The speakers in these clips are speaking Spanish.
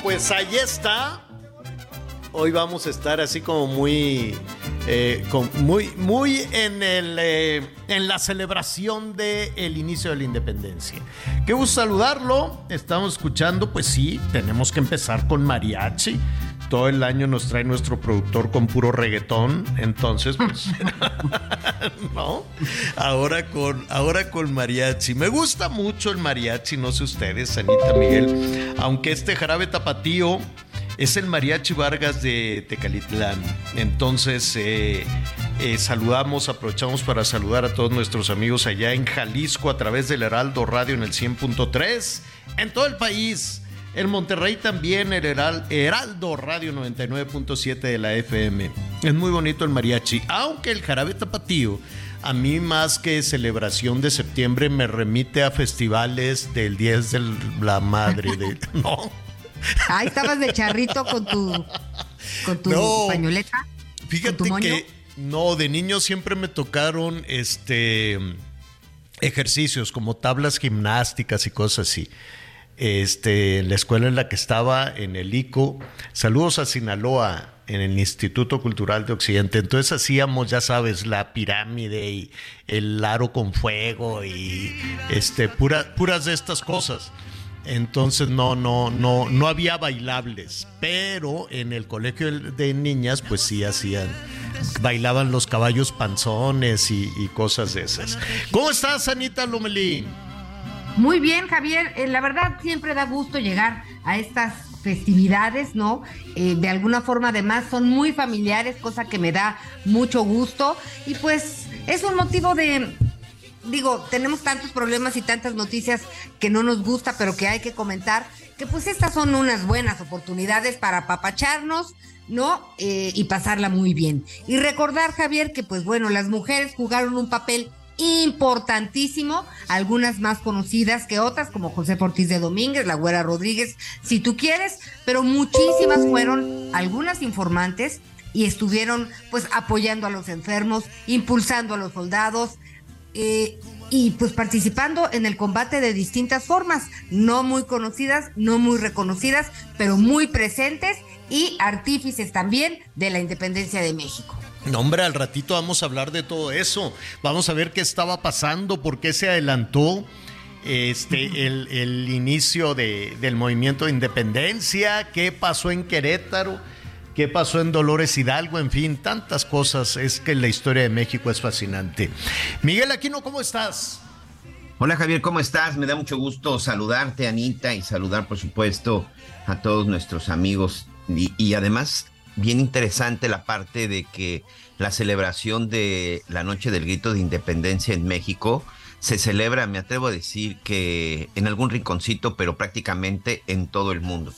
Pues ahí está. Hoy vamos a estar así como muy, eh, muy, muy en el, eh, en la celebración del inicio de la independencia. Qué gusto saludarlo. Estamos escuchando, pues sí, tenemos que empezar con mariachi. Todo el año nos trae nuestro productor con puro reggaetón. Entonces, pues, ¿no? Ahora con, ahora con mariachi. Me gusta mucho el mariachi, no sé ustedes, Anita Miguel. Aunque este jarabe tapatío es el mariachi Vargas de Tecalitlán. Entonces, eh, eh, saludamos, aprovechamos para saludar a todos nuestros amigos allá en Jalisco a través del Heraldo Radio en el 100.3, en todo el país. En Monterrey también el Heral- Heraldo Radio 99.7 de la FM. Es muy bonito el mariachi, aunque el jarabe tapatío a mí más que celebración de septiembre me remite a festivales del 10 de la madre de no. Ahí estabas de charrito con tu, con tu No. pañoleta. Fíjate que no, de niño siempre me tocaron este ejercicios como tablas gimnásticas y cosas así. Este, en la escuela en la que estaba, en el ICO, saludos a Sinaloa, en el Instituto Cultural de Occidente. Entonces hacíamos, ya sabes, la pirámide y el aro con fuego y este, pura- puras de estas cosas. Entonces no, no, no, no había bailables, pero en el colegio de niñas, pues sí hacían, bailaban los caballos panzones y, cosas de esas. ¿Cómo estás, Anita Lomelí? Muy bien, Javier. Eh, la verdad, siempre da gusto llegar a estas festividades, ¿no? Eh, de alguna forma, además, son muy familiares, cosa que me da mucho gusto. Y pues es un motivo de. Digo, tenemos tantos problemas y tantas noticias que no nos gusta, pero que hay que comentar, que pues estas son unas buenas oportunidades para apapacharnos, ¿no? Eh, y pasarla muy bien. Y recordar, Javier, que pues bueno, las mujeres jugaron un papel importantísimo, algunas más conocidas que otras, como José Ortiz de Domínguez, la Güera Rodríguez, si tú quieres, pero muchísimas fueron algunas informantes y estuvieron pues apoyando a los enfermos, impulsando a los soldados, eh, y pues participando en el combate de distintas formas, no muy conocidas, no muy reconocidas, pero muy presentes y artífices también de la independencia de México. No, hombre, al ratito vamos a hablar de todo eso. Vamos a ver qué estaba pasando, por qué se adelantó este, el, el inicio de- del movimiento de independencia, qué pasó en Querétaro, qué pasó en Dolores Hidalgo, en fin, tantas cosas. Es que la historia de México es fascinante. Miguel Aquino, ¿cómo estás? Hola Javier, ¿cómo estás? Me da mucho gusto saludarte, Anita, y saludar, por supuesto, a todos nuestros amigos. Y, y además, bien interesante la parte de que la celebración de la Noche del Grito de Independencia en México se celebra, me atrevo a decir que en algún rinconcito, pero prácticamente en todo el mundo.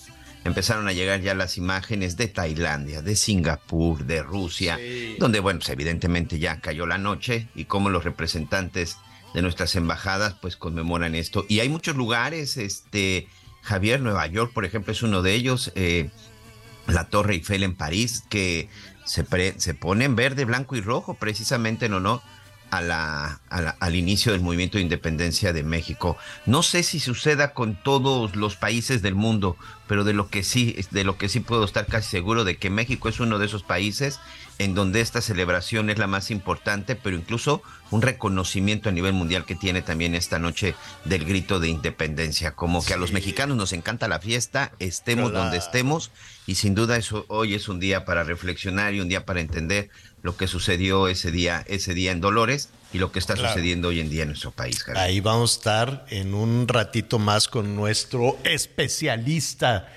Empezaron a llegar ya las imágenes de Tailandia, de Singapur, de Rusia, donde, bueno, pues evidentemente ya cayó la noche y como los representantes de nuestras embajadas pues conmemoran esto. Y hay muchos lugares, este, Javier, Nueva York, por ejemplo, es uno de ellos, eh, la Torre Eiffel en París, que se, pre- se pone en verde, blanco y rojo, precisamente en honor a la, a la- al inicio del movimiento de independencia de México. No sé si suceda con todos los países del mundo, pero de lo que sí, de lo que sí puedo estar casi seguro de que México es uno de esos países en donde esta celebración es la más importante, pero incluso un reconocimiento a nivel mundial que tiene también esta noche del grito de independencia. Como que a los mexicanos nos encanta la fiesta, estemos donde estemos, y sin duda eso hoy es un día para reflexionar y un día para entender lo que sucedió ese día, ese día en Dolores y lo que está sucediendo hoy en día en nuestro país. Ahí vamos a estar en un ratito más con nuestro especialista.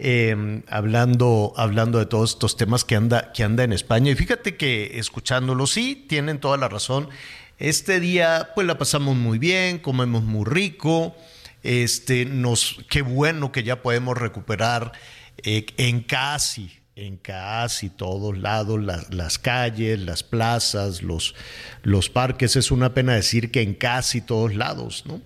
Em, hablando, hablando de todos estos temas que anda, que anda en España. Y fíjate que escuchándolo, sí, tienen toda la razón. Este día, pues la pasamos muy bien, comemos muy rico. Este, nos, qué bueno que ya podemos recuperar eh, en casi, en casi todos lados, las calles, las plazas, los, los parques. Es una pena decir que en casi todos lados, ¿no?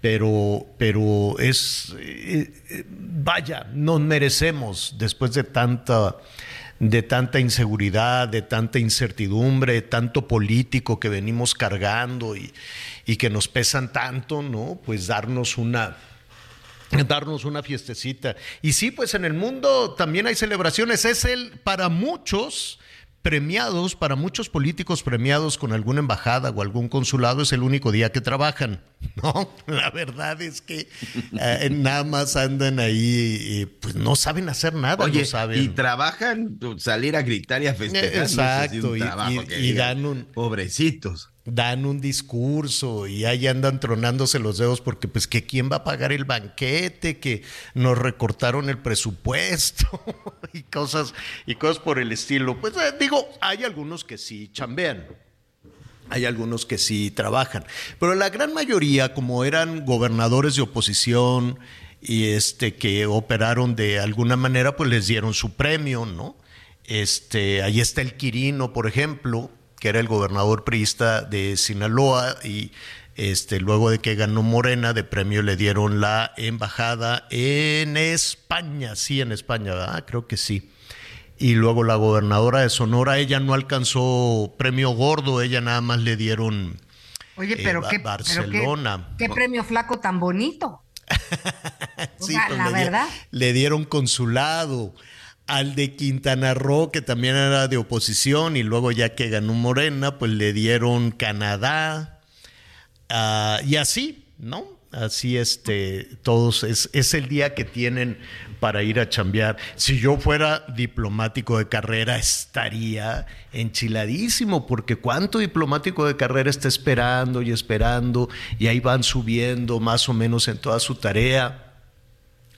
Pero, pero es, eh, eh, vaya, nos merecemos después de tanta, de tanta inseguridad, de tanta incertidumbre, de tanto político que venimos cargando y, y que nos pesan tanto, ¿no? Pues darnos una, darnos una fiestecita. Y sí, pues en el mundo también hay celebraciones. Es el, para muchos, premiados, para muchos políticos premiados con alguna embajada o algún consulado, es el único día que trabajan. No, la verdad es que eh, nada más andan ahí, y, pues no saben hacer nada. Oye, saben. y trabajan, pues, salir a gritar y a festejar. Exacto, y, y dan un... Pobrecitos dan un discurso y ahí andan tronándose los dedos porque pues que quién va a pagar el banquete, que nos recortaron el presupuesto y cosas y cosas por el estilo. Pues eh, digo, hay algunos que sí chambean. Hay algunos que sí trabajan, pero la gran mayoría como eran gobernadores de oposición y este que operaron de alguna manera pues les dieron su premio, ¿no? Este, ahí está el Quirino, por ejemplo, que era el gobernador priista de Sinaloa y este, luego de que ganó Morena, de premio le dieron la embajada en España, sí, en España, ¿verdad? Creo que sí. Y luego la gobernadora de Sonora, ella no alcanzó premio gordo, ella nada más le dieron Oye, eh, pero qué Barcelona. qué, premio flaco tan bonito. sí, pues la verdad. le dieron consulado al de Quintana Roo, que también era de oposición, y luego ya que ganó Morena, pues le dieron Canadá, ah, y así, ¿no? Así este, todos, es, es, el día que tienen para ir a chambear. Si yo fuera diplomático de carrera, estaría enchiladísimo, porque cuánto diplomático de carrera está esperando y esperando, y ahí van subiendo más o menos en toda su tarea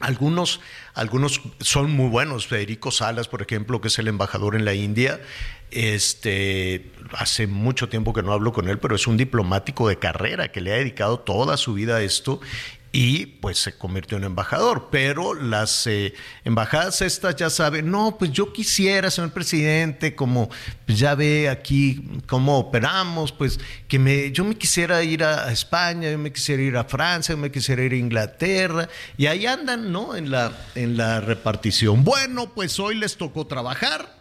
algunos, algunos son muy buenos. Federico Salas, por ejemplo, que es el embajador en la India, este, hace mucho tiempo que no hablo con él, pero es un diplomático de carrera que le ha dedicado toda su vida a esto y pues se convirtió en embajador. Pero las eh, embajadas estas ya saben, no, pues yo quisiera, señor presidente, como pues, ya ve aquí cómo operamos, pues que me, yo me quisiera ir a, España, yo me quisiera ir a Francia, yo me quisiera ir a Inglaterra, y ahí andan, ¿no? En la, en la repartición. Bueno, pues hoy les tocó trabajar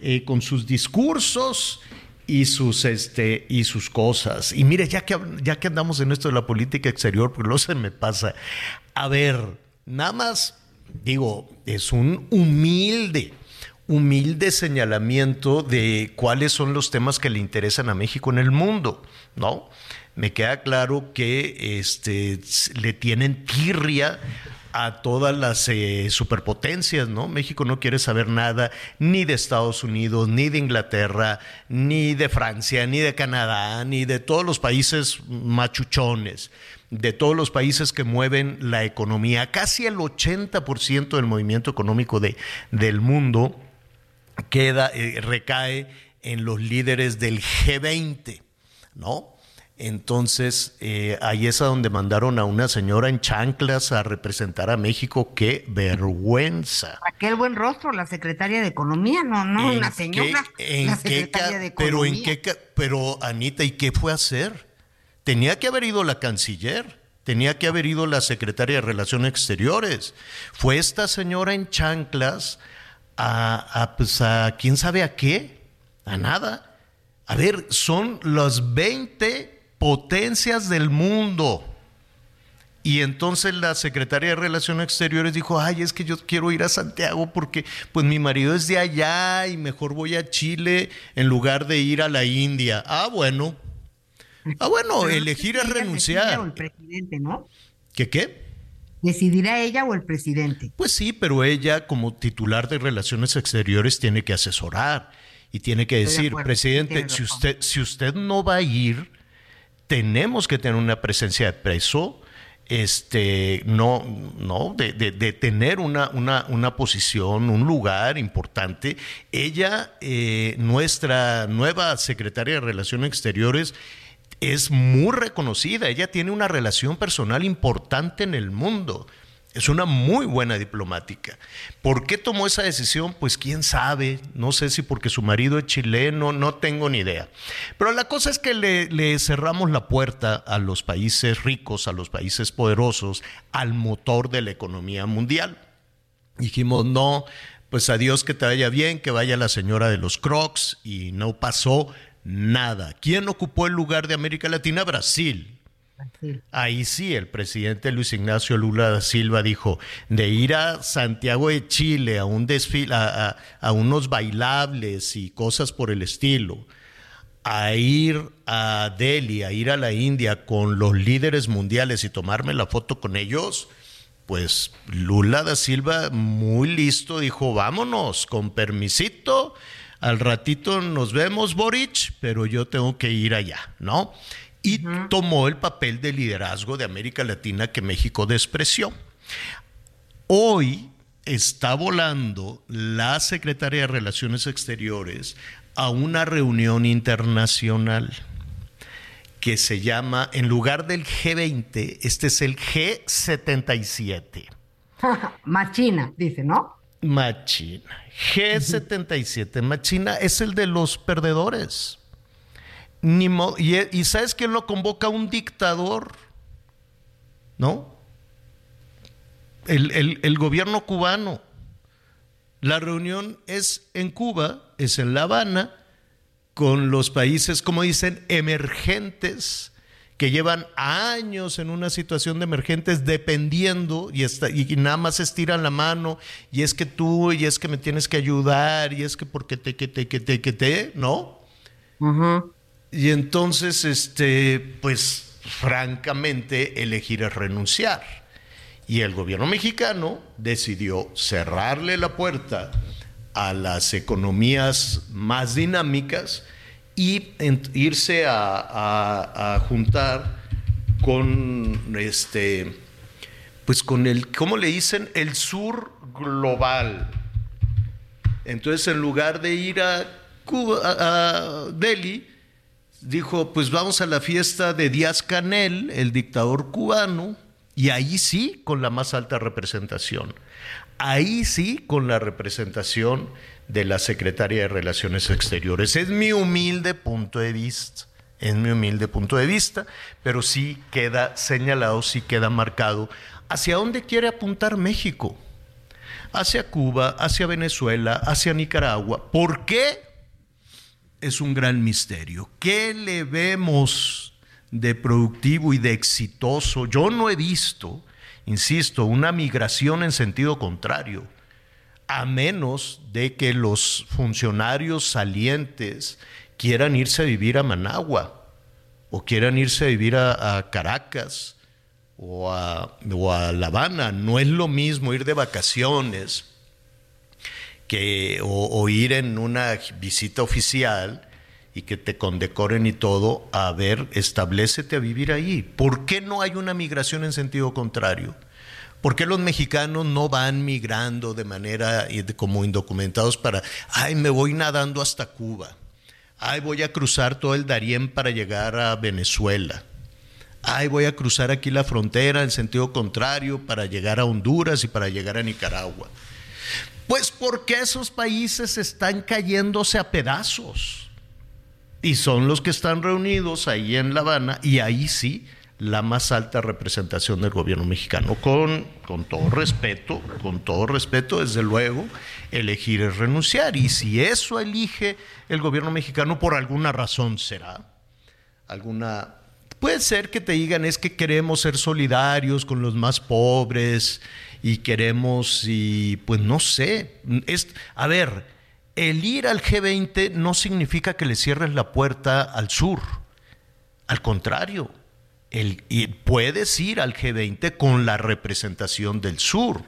eh, con sus discursos y sus, este, y sus cosas. Y mire, ya que, ya que andamos en esto de la política exterior, pues no se me pasa. A ver, nada más, digo, es un humilde, humilde señalamiento de cuáles son los temas que le interesan a México en el mundo, ¿no? Me queda claro que este, le tienen tirria a todas las eh, superpotencias, ¿no? México no quiere saber nada ni de Estados Unidos, ni de Inglaterra, ni de Francia, ni de Canadá, ni de todos los países machuchones, de todos los países que mueven la economía. Casi el 80% del movimiento económico de, del mundo queda, eh, recae en los líderes del G20, ¿no? Entonces, eh, ahí es a donde mandaron a una señora en chanclas a representar a México. ¡Qué vergüenza! Aquel buen rostro, la secretaria de Economía, no, no, una señora. en qué, Pero, ¿en qué, pero, Anita, ¿y qué fue a hacer? Tenía que haber ido la canciller, tenía que haber ido la secretaria de Relaciones Exteriores. Fue esta señora en chanclas a, a, pues a quién sabe a qué, a nada. A ver, son los 20 potencias del mundo. Y entonces la secretaria de Relaciones Exteriores dijo, ay, es que yo quiero ir a Santiago porque pues mi marido es de allá y mejor voy a Chile en lugar de ir a la India. Ah, bueno. Ah, bueno, elegir es renunciar. El presidente, ¿no? ¿Qué qué? ¿Decidirá ella o el presidente? Pues sí, pero ella como titular de Relaciones Exteriores tiene que asesorar y tiene que decir, presidente, si usted, si usted no va a ir, tenemos que tener una presencia de preso este, no, no, de, tener una, una, una, posición, un lugar importante. Ella, eh, nuestra nueva secretaria de Relaciones Exteriores, es muy reconocida. Ella tiene una relación personal importante en el mundo. Es una muy buena diplomática. ¿Por qué tomó esa decisión? Pues quién sabe. No sé si porque su marido es chileno, no tengo ni idea. Pero la cosa es que le, cerramos la puerta a los países ricos, a los países poderosos, al motor de la economía mundial. Dijimos, no, pues adiós, que te vaya bien, que vaya la señora de los crocs y no pasó nada. ¿Quién ocupó el lugar de América Latina? Brasil. Ahí sí, el presidente Luis Ignacio Lula da Silva dijo, de ir a Santiago de Chile a un desfile, a, unos bailables y cosas por el estilo, a ir a Delhi, a ir a la India con los líderes mundiales y tomarme la foto con ellos, pues Lula da Silva, muy listo, dijo, vámonos, con permisito, al ratito nos vemos, Boric, pero yo tengo que ir allá, ¿no? Y tomó el papel de liderazgo de América Latina que México despreció. Hoy está volando la Secretaría de Relaciones Exteriores a una reunión internacional que se llama, en lugar del G20, este es el G77. Machina, dice, ¿no? Machina. G77. Machina es el de los perdedores. Ni y, sabes quién lo convoca? Un dictador, ¿no? El, el, gobierno cubano. La reunión es en Cuba, es en La Habana, con los países, como dicen, emergentes, que llevan años en una situación de emergentes dependiendo y, está, y nada más estiran la mano y es que tú y es que me tienes que ayudar y es que porque te, que te, que te, que te, ¿no? Y entonces, este, pues francamente, elegir es renunciar. Y el gobierno mexicano decidió cerrarle la puerta a las economías más dinámicas y irse a, juntar con este pues con el ¿cómo le dicen? el sur global. Entonces, en lugar de ir a Cuba a Delhi, dijo, pues vamos a la fiesta de Díaz Canel, el dictador cubano, y ahí sí con la más alta representación. Ahí sí con la representación de la Secretaria de Relaciones Exteriores. Es mi humilde punto de vista, es mi humilde punto de vista, pero sí queda señalado, sí queda marcado hacia dónde quiere apuntar México. Hacia Cuba, hacia Venezuela, hacia Nicaragua. ¿Por qué? Es un gran misterio. ¿Qué le vemos de productivo y de exitoso? Yo no he visto, insisto, una migración en sentido contrario, a menos de que los funcionarios salientes quieran irse a vivir a Managua o quieran irse a vivir a, Caracas o a, La Habana. No es lo mismo ir de vacaciones que, o, ir en una visita oficial y que te condecoren y todo, a ver, establecete a vivir ahí. ¿Por qué no hay una migración en sentido contrario? ¿Por qué los mexicanos no van migrando de manera como indocumentados para, ay, me voy nadando hasta Cuba, ay, voy a cruzar todo el Darién para llegar a Venezuela, ay, voy a cruzar aquí la frontera en sentido contrario para llegar a Honduras y para llegar a Nicaragua? Pues porque esos países están cayéndose a pedazos. Y son los que están reunidos ahí en La Habana y ahí sí la más alta representación del gobierno mexicano. Con, con todo respeto, con todo respeto, desde luego, elegir es renunciar. Y si eso elige el gobierno mexicano, por alguna razón será, alguna puede ser que te digan es que queremos ser solidarios con los más pobres y queremos, y pues no sé, es, a ver, el ir al G20 no significa que le cierres la puerta al sur, al contrario, el, puedes ir al G20 con la representación del sur.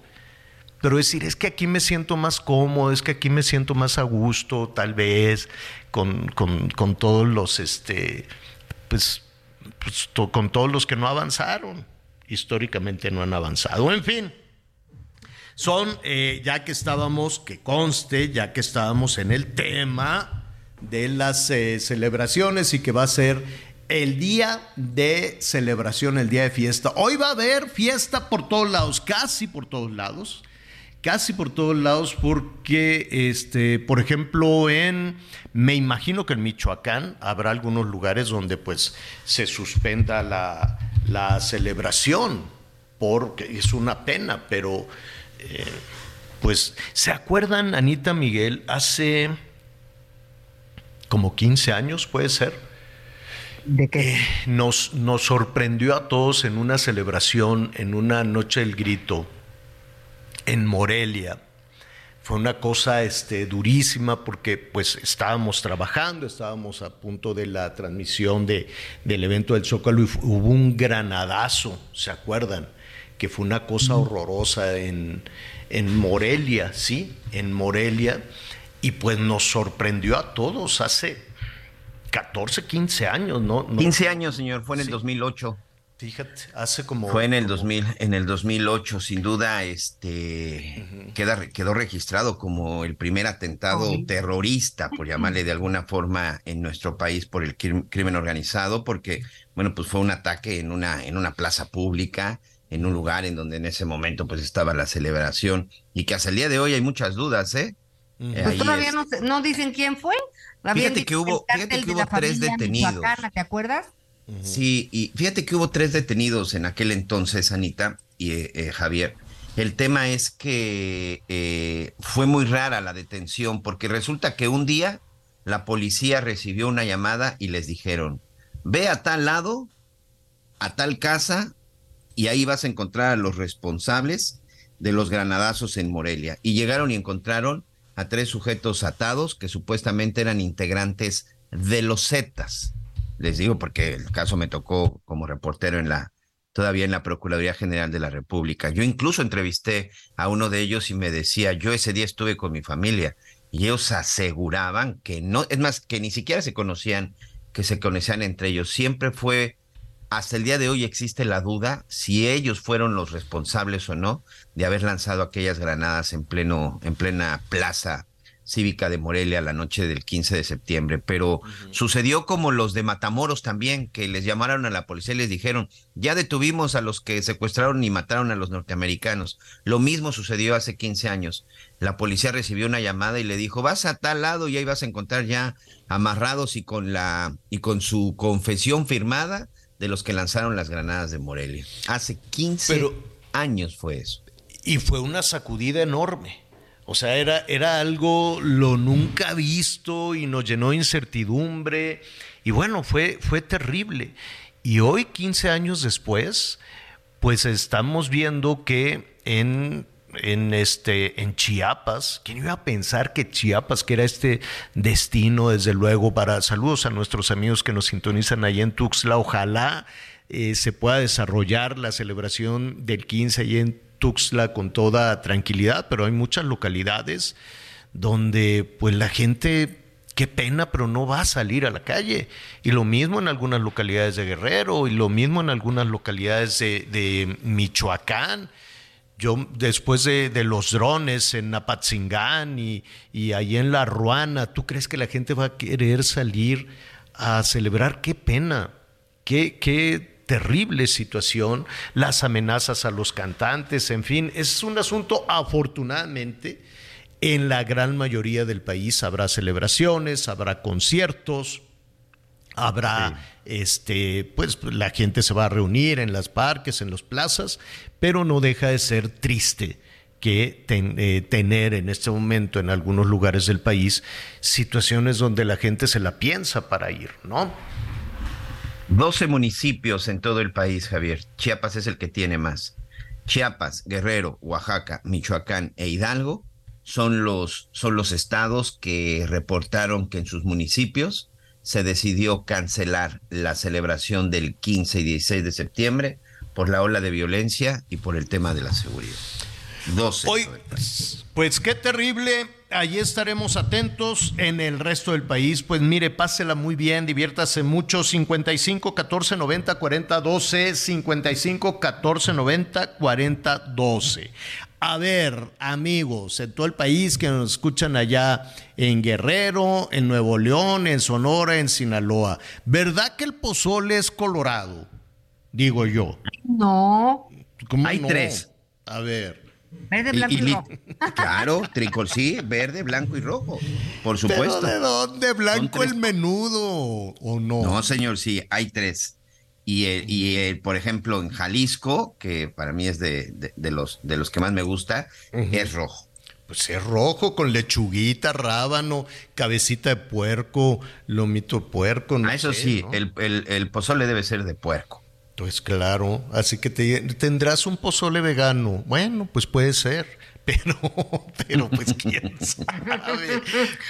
Pero decir, es que aquí me siento más cómodo, es que aquí me siento más a gusto, tal vez, con, con, todos los, este, pues, pues con todos los que no avanzaron, históricamente no han avanzado. En fin, son, eh, ya que estábamos, que conste, ya que estábamos en el tema de las eh, celebraciones y que va a ser el día de celebración, el día de fiesta. Hoy va a haber fiesta por todos lados, casi por todos lados casi por todos lados porque, este, por ejemplo, en, me imagino que en Michoacán habrá algunos lugares donde pues se suspenda la, celebración, porque es una pena, pero eh, pues, ¿se acuerdan, Anita Miguel, hace como 15 años, puede ser? ¿De qué? Eh, nos, nos sorprendió a todos en una celebración, en una noche del grito en Morelia. Fue una cosa este, durísima porque pues estábamos trabajando, estábamos a punto de la transmisión de, del evento del Zócalo y hubo un granadazo, ¿se acuerdan? Que fue una cosa horrorosa en, en Morelia, ¿sí? En Morelia. Y pues nos sorprendió a todos hace 14, 15 años, ¿no? 15 años, señor, fue en el 2008. Fíjate, hace como... Fue en el 2000, en el 2008, sin duda, este, queda, quedó registrado como el primer atentado terrorista, por llamarle de alguna forma, en nuestro país por el crimen organizado, porque, bueno, pues fue un ataque en una, en una plaza pública, en un lugar en donde en ese momento pues estaba la celebración, y que hasta el día de hoy hay muchas dudas, ¿eh? eh pues todavía no, dicen quién fue. Fíjate que hubo, fíjate que hubo tres detenidos. ¿Te acuerdas? Sí, y fíjate que hubo tres detenidos en aquel entonces, Anita y eh, eh, Javier. El tema es que eh, fue muy rara la detención porque resulta que un día la policía recibió una llamada y les dijeron, ve a tal lado, a tal casa, y ahí vas a encontrar a los responsables de los granadazos en Morelia. Y llegaron y encontraron a tres sujetos atados que supuestamente eran integrantes de los Zetas les digo porque el caso me tocó como reportero en la todavía en la Procuraduría General de la República. Yo incluso entrevisté a uno de ellos y me decía, yo ese día estuve con mi familia y ellos aseguraban que no, es más, que ni siquiera se conocían, que se conocían entre ellos. Siempre fue, hasta el día de hoy existe la duda si ellos fueron los responsables o no de haber lanzado aquellas granadas en pleno, en plena plaza cívica de Morelia la noche del 15 de septiembre, pero sucedió como los de Matamoros también, que les llamaron a la policía y les dijeron, ya detuvimos a los que secuestraron y mataron a los norteamericanos. Lo mismo sucedió hace 15 años. La policía recibió una llamada y le dijo, vas a tal lado y ahí vas a encontrar ya amarrados y con la y con su confesión firmada de los que lanzaron las granadas de Morelia. Hace 15 años fue eso. Y fue una sacudida enorme o sea, era, era algo lo nunca visto y nos llenó de incertidumbre. Y bueno, fue, fue terrible. Y hoy, 15 años después, pues estamos viendo que en, en, este, en Chiapas, ¿quién iba a pensar que Chiapas, que era este destino, desde luego, para saludos a nuestros amigos que nos sintonizan allá en Tuxtla, ojalá eh, se pueda desarrollar la celebración del 15 allá en Tuxtla con toda tranquilidad, pero hay muchas localidades donde pues la gente, qué pena, pero no va a salir a la calle. Y lo mismo en algunas localidades de Guerrero y lo mismo en algunas localidades de, Michoacán. Yo después de, los drones en Apatzingán y, y ahí en La Ruana, ¿tú crees que la gente va a querer salir a celebrar? Qué pena, qué, qué terrible situación, las amenazas a los cantantes, en fin, es un asunto afortunadamente. En la gran mayoría del país habrá celebraciones, habrá conciertos, habrá este pues la gente se va a reunir en los parques en las plazas pero no deja de ser triste que eh, tener en este momento en algunos lugares del país situaciones donde la gente se la piensa para ir no 12 municipios en todo el país, Javier. Chiapas es el que tiene más. Chiapas, Guerrero, Oaxaca, Michoacán e Hidalgo son los, son los estados que reportaron que en sus municipios se decidió cancelar la celebración del 15 y 16 de septiembre por la ola de violencia y por el tema de la seguridad. 12. Hoy, pues qué terrible. Allí estaremos atentos en el resto del país. Pues mire, pásela muy bien, diviértase mucho. 55 14 90 40 12. 55 14 90 40 12. A ver, amigos, en todo el país que nos escuchan allá en Guerrero, en Nuevo León, en Sonora, en Sinaloa, ¿verdad que el pozole es colorado? Digo yo. No. ¿Cómo Hay no? tres. A ver. Verde, blanco y rojo. claro, tricol, sí, verde, blanco y rojo. Por ¿Pero supuesto. de dónde? ¿Blanco el menudo o no? No, señor, sí, hay tres. Y, el- y el, por ejemplo, en Jalisco, que para mí es de, de- de los, de los que más me gusta, es rojo. Pues es rojo con lechuguita, rábano, cabecita de puerco, lomito de puerco. No Ah, eso sé, sí, ¿no? el, el- el pozole debe ser de puerco. Pues claro, así que te- tendrás un pozole vegano. Bueno, pues puede ser, pero, pero pues quién sabe.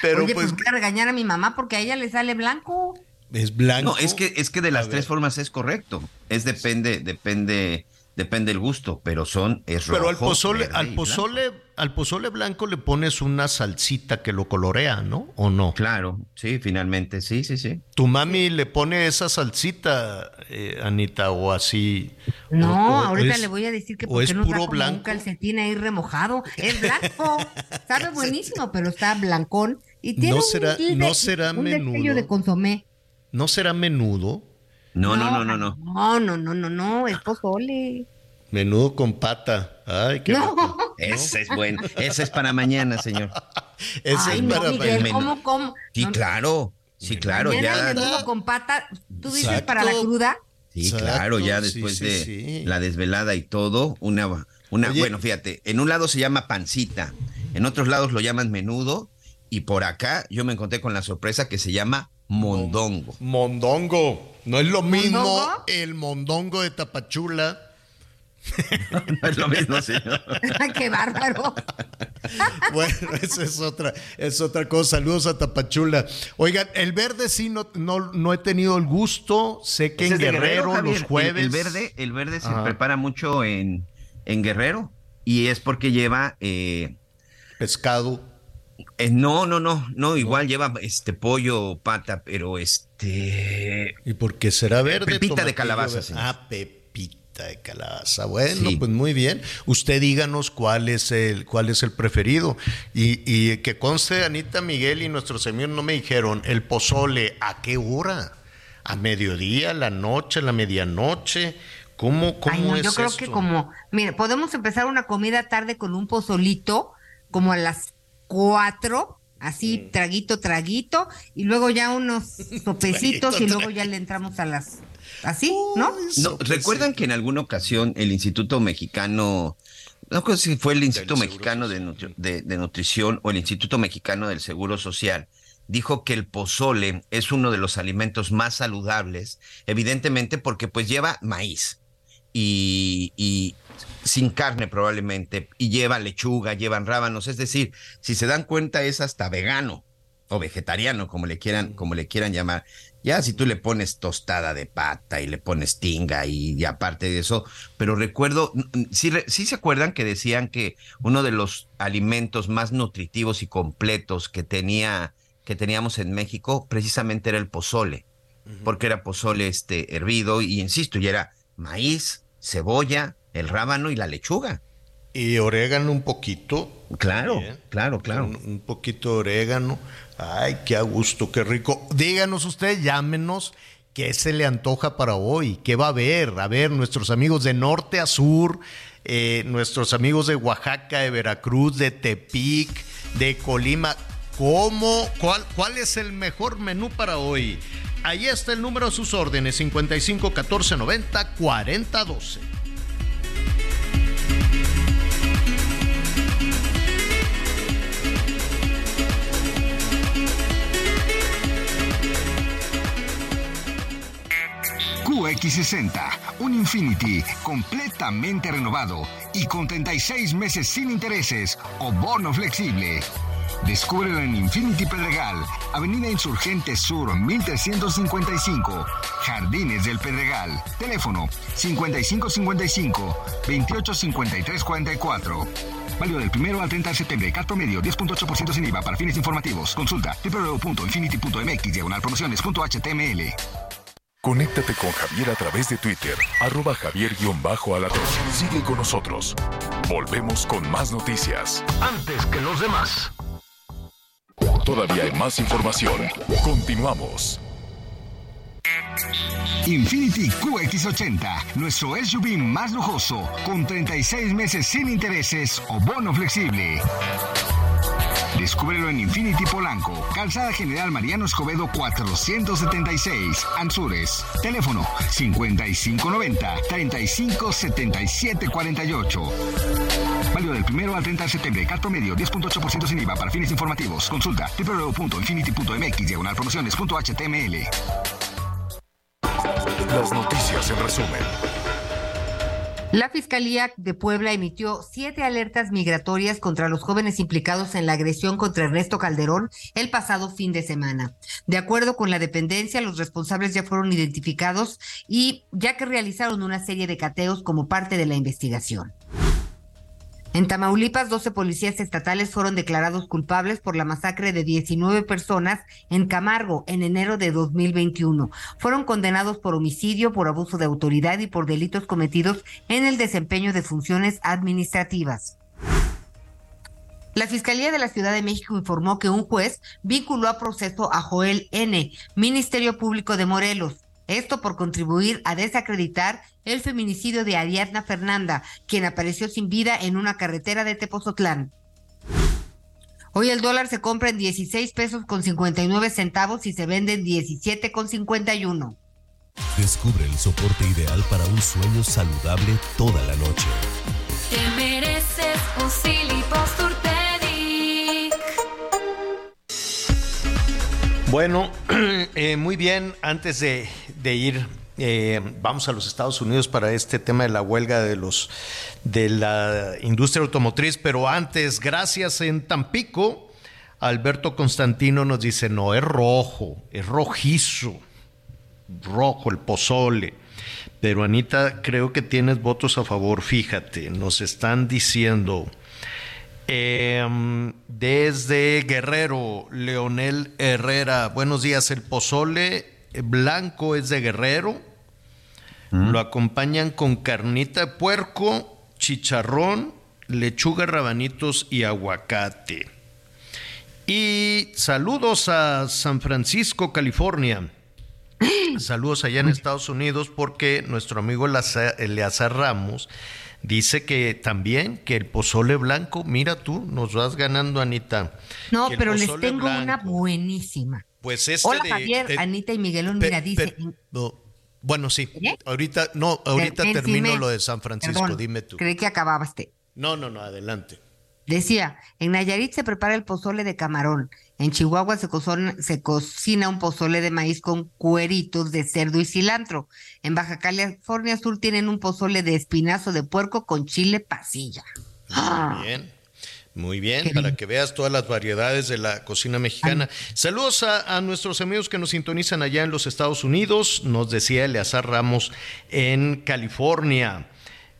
Pero Oye, pues pues voy a regañar a mi mamá porque a ella le sale blanco. Es blanco. No, es que, es que de las tres formas es correcto. Es depende, depende, depende el gusto, pero son, es rojo. Pero al pozole, verde al pozole, al pozole blanco le pones una salsita que lo colorea, ¿no? ¿O no? Claro, sí, finalmente, sí, sí, sí. Tu mami le pone esa salsita, eh, Anita, o así. No, o- o ahorita es- le voy a decir que o por es no puro blanco. un calcetín ahí remojado. Es blanco. Sabe buenísimo, pero está blancón. Y tiene No un será- tilde- no será un destello menudo. de consomé. ¿No será menudo? No, no, no, no, no. No, no, no, no, no, es pozole. Menudo con pata. Ay, qué No. rico. Ese es bueno. Ese es para mañana, señor. Ese Ay, es no, para Miguel, menú. ¿cómo, cómo? Sí, claro. Sí, claro, mañana ya. el menudo con pata, tú dices Exacto. para la cruda. Sí, Exacto, claro, ya sí, después sí, de sí. la desvelada y todo, una, una, Oye. bueno, fíjate, en un lado se llama pancita, en otros lados lo llaman menudo, y por acá yo me encontré con la sorpresa que se llama mondongo. Mondongo. No es lo mismo ¿Mondongo? el mondongo de Tapachula. No es lo mismo, señor. Qué bárbaro. Bueno, esa es otra, es otra cosa. Saludos a Tapachula. Oigan, el verde sí no, no, no he tenido el gusto. Sé que en es de Guerrero, los El- jueves. El, verde, el verde se Ajá. prepara mucho en, en Guerrero, y es porque lleva eh, Pescado. Eh, no, no, no, no, igual lleva este pollo, pata, pero este ¿Y por qué será verde? Pepita de calabaza, verde. señor. Ah, pepita de calabaza. Bueno, Sí. pues muy bien. Usted díganos cuál es el, cuál es el preferido. Y, y que conste, Anita Miguel y nuestros amigos no me dijeron, el pozole, ¿a qué hora? ¿A mediodía, a la noche, a la medianoche? ¿Cómo, cómo Ay, no, es yo creo esto? que como, mire, podemos empezar una comida tarde con un pozolito, como a las cuatro, así, Mm. traguito, traguito, y luego ya unos sopecitos Traguito, y luego ya le entramos a las, así, ¿no? No, ¿Recuerdan que en alguna ocasión el Instituto Mexicano, no sé si fue el Instituto Mexicano de, Nutri- de- de Nutrición o el Instituto Mexicano del Seguro Social, dijo que el pozole es uno de los alimentos más saludables, evidentemente porque pues lleva maíz y, y sin carne probablemente, y lleva lechuga, llevan rábanos, es decir, si se dan cuenta es hasta vegano o vegetariano, como le quieran, como le quieran llamar. Ya si tú le pones tostada de pata y le pones tinga y, y aparte de eso, pero recuerdo, sí, re- sí se acuerdan que decían que uno de los alimentos más nutritivos y completos que tenía que teníamos en México precisamente era el pozole, porque era pozole este hervido y insisto, y era maíz, cebolla, el rábano y la lechuga. Y orégano un poquito. Claro, Bien. claro, claro. Un, un poquito de orégano. Ay, qué a gusto, qué rico. Díganos ustedes, llámenos, qué se le antoja para hoy, qué va a haber. A ver, nuestros amigos de norte a sur, eh, nuestros amigos de Oaxaca, de Veracruz, de Tepic, de Colima. ¿Cómo? ¿Cuál, cuál es el mejor menú para hoy? Ahí está el número a sus órdenes, 55 14 90 40 12. QX60, un Infinity completamente renovado y con 36 meses sin intereses o bono flexible. Descúbrelo en Infinity Pedregal, Avenida Insurgente Sur 1355, Jardines del Pedregal. Teléfono 5555 285344. Válido del primero al 30 de septiembre. CAT promedio 10.8% sin IVA para fines informativos. Consulta www.infinity.mx diagonal promociones.html. Conéctate con Javier a través de Twitter, arroba javier-alatón. Sigue con nosotros. Volvemos con más noticias. Antes que los demás. Todavía hay más información. Continuamos. Infinity QX80, nuestro SUV más lujoso, con 36 meses sin intereses o bono flexible. Descúbrelo en Infinity Polanco, Calzada General Mariano Escobedo 476, Anzures. Teléfono 5590-357748. Válido del primero al 30 de septiembre. Cat promedio 10.8% sin IVA para fines informativos. Consulta www.infinity.mx diagonal promociones.html. Las noticias en resumen. La Fiscalía de Puebla emitió siete alertas migratorias contra los jóvenes implicados en la agresión contra Ernesto Calderón el pasado fin de semana. De acuerdo con la dependencia, los responsables ya fueron identificados y ya que realizaron una serie de cateos como parte de la investigación. En Tamaulipas, 12 policías estatales fueron declarados culpables por la masacre de 19 personas en Camargo en enero de 2021. Fueron condenados por homicidio, por abuso de autoridad y por delitos cometidos en el desempeño de funciones administrativas. La Fiscalía de la Ciudad de México informó que un juez vinculó a proceso a Joel N., Ministerio Público de Morelos. Esto por contribuir a desacreditar el feminicidio de Ariadna Fernanda, quien apareció sin vida en una carretera de Tepozotlán. Hoy el dólar se compra en 16 pesos con 59 centavos y se vende en 17 con 51. Descubre el soporte ideal para un sueño saludable toda la noche. Te mereces un Bueno, eh, muy bien, antes de, de ir eh, vamos a los Estados Unidos para este tema de la huelga de los de la industria automotriz, pero antes, gracias en Tampico, Alberto Constantino nos dice, no, es rojo, es rojizo, rojo el pozole. Pero Anita, creo que tienes votos a favor, fíjate, nos están diciendo em, desde Guerrero, Leonel Herrera, buenos días, el pozole blanco es de Guerrero, lo acompañan con carnita de puerco, chicharrón, lechuga, rabanitos y aguacate. Y saludos a San Francisco, California. Saludos allá en Estados Unidos porque nuestro amigo Eleazar Ramos dice que también que el pozole blanco, mira tú, nos vas ganando Anita. No, pero les tengo una buenísima. Pues este Hola Javier, Anita y Miguelón, mira, dice... Bueno, sí. Ahorita, no, ahorita termino lo de San Francisco, dime tú. Creí que acabaste. No, no, no, adelante. Decía, en Nayarit se prepara el pozole de camarón. En Chihuahua se, se cocina un pozole de maíz con cueritos de cerdo y cilantro. En Baja California Sur tienen un pozole de espinazo de puerco con chile pasilla. Muy bien. Muy bien, para que veas todas las variedades de la cocina mexicana. Saludos a, nuestros amigos que nos sintonizan allá en los Estados Unidos. Nos decía Eleazar Ramos en California.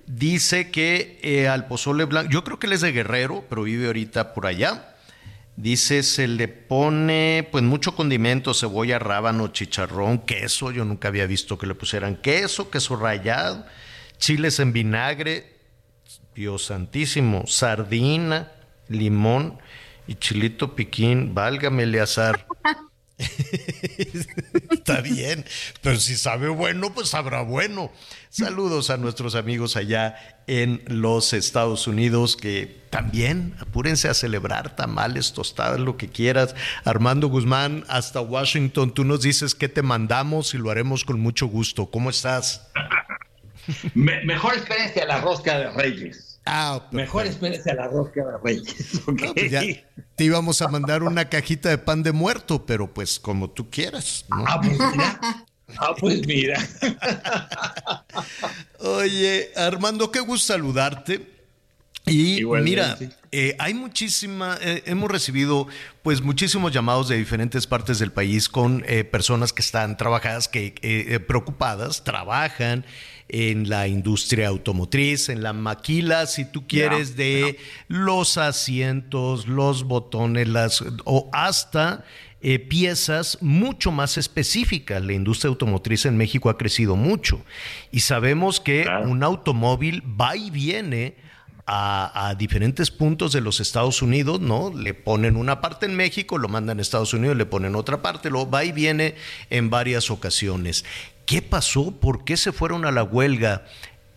Dice que eh, al pozole blanco, yo creo que él es de Guerrero, pero vive ahorita por allá. Dice, se le pone pues mucho condimento, cebolla, rábano, chicharrón, queso. Yo nunca había visto que le pusieran queso, queso rallado, chiles en vinagre, Dios santísimo, sardina, limón y chilito piquín, válgame Eleazar. Está bien, pero si sabe bueno, pues sabrá bueno. Saludos a nuestros amigos allá en los Estados Unidos que también apúrense a celebrar tamales, tostadas, lo que quieras. Armando Guzmán, hasta Washington, tú nos dices que te mandamos y lo haremos con mucho gusto. ¿Cómo estás? mejor experiencia la rosca de Reyes. Ah, Mejor espérese a la rosca de Reyes. Pues te íbamos a mandar una cajita de pan de muerto, pero pues como tú quieras. Ah, pues Ah, pues mira. Oye, Armando, qué gusto saludarte. Y mira, eh, hay muchísima, eh, hemos recibido pues muchísimos llamados de diferentes partes del país con eh, personas que están trabajadas, que preocupadas, trabajan en la industria automotriz, en la maquila, si tú quieres, de los asientos, los botones, las o hasta piezas mucho más específicas. La industria automotriz en México ha crecido mucho y sabemos que un automóvil va y viene a, diferentes puntos de los Estados Unidos, ¿no? Le ponen una parte en México, lo mandan a Estados Unidos, le ponen otra parte, lo va y viene en varias ocasiones. ¿Qué pasó? ¿Por qué se fueron a la huelga?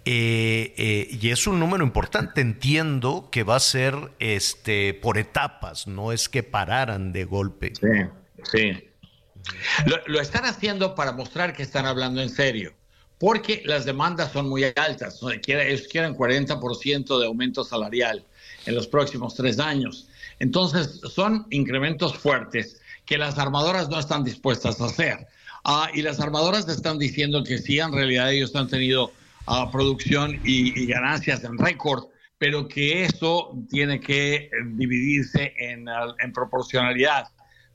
Eh, eh, y es un número importante. Entiendo que va a ser este, por etapas, no es que pararan de golpe. Sí, sí. lo están haciendo para mostrar que están hablando en serio porque las demandas son muy altas. Ellos quieren 40% de aumento salarial en los próximos tres años. Entonces, son incrementos fuertes que las armadoras no están dispuestas a hacer. Ah, y las armadoras están diciendo que sí, en realidad ellos han tenido ah, producción y, ganancias en récord, pero que eso tiene que eh, dividirse en, en proporcionalidad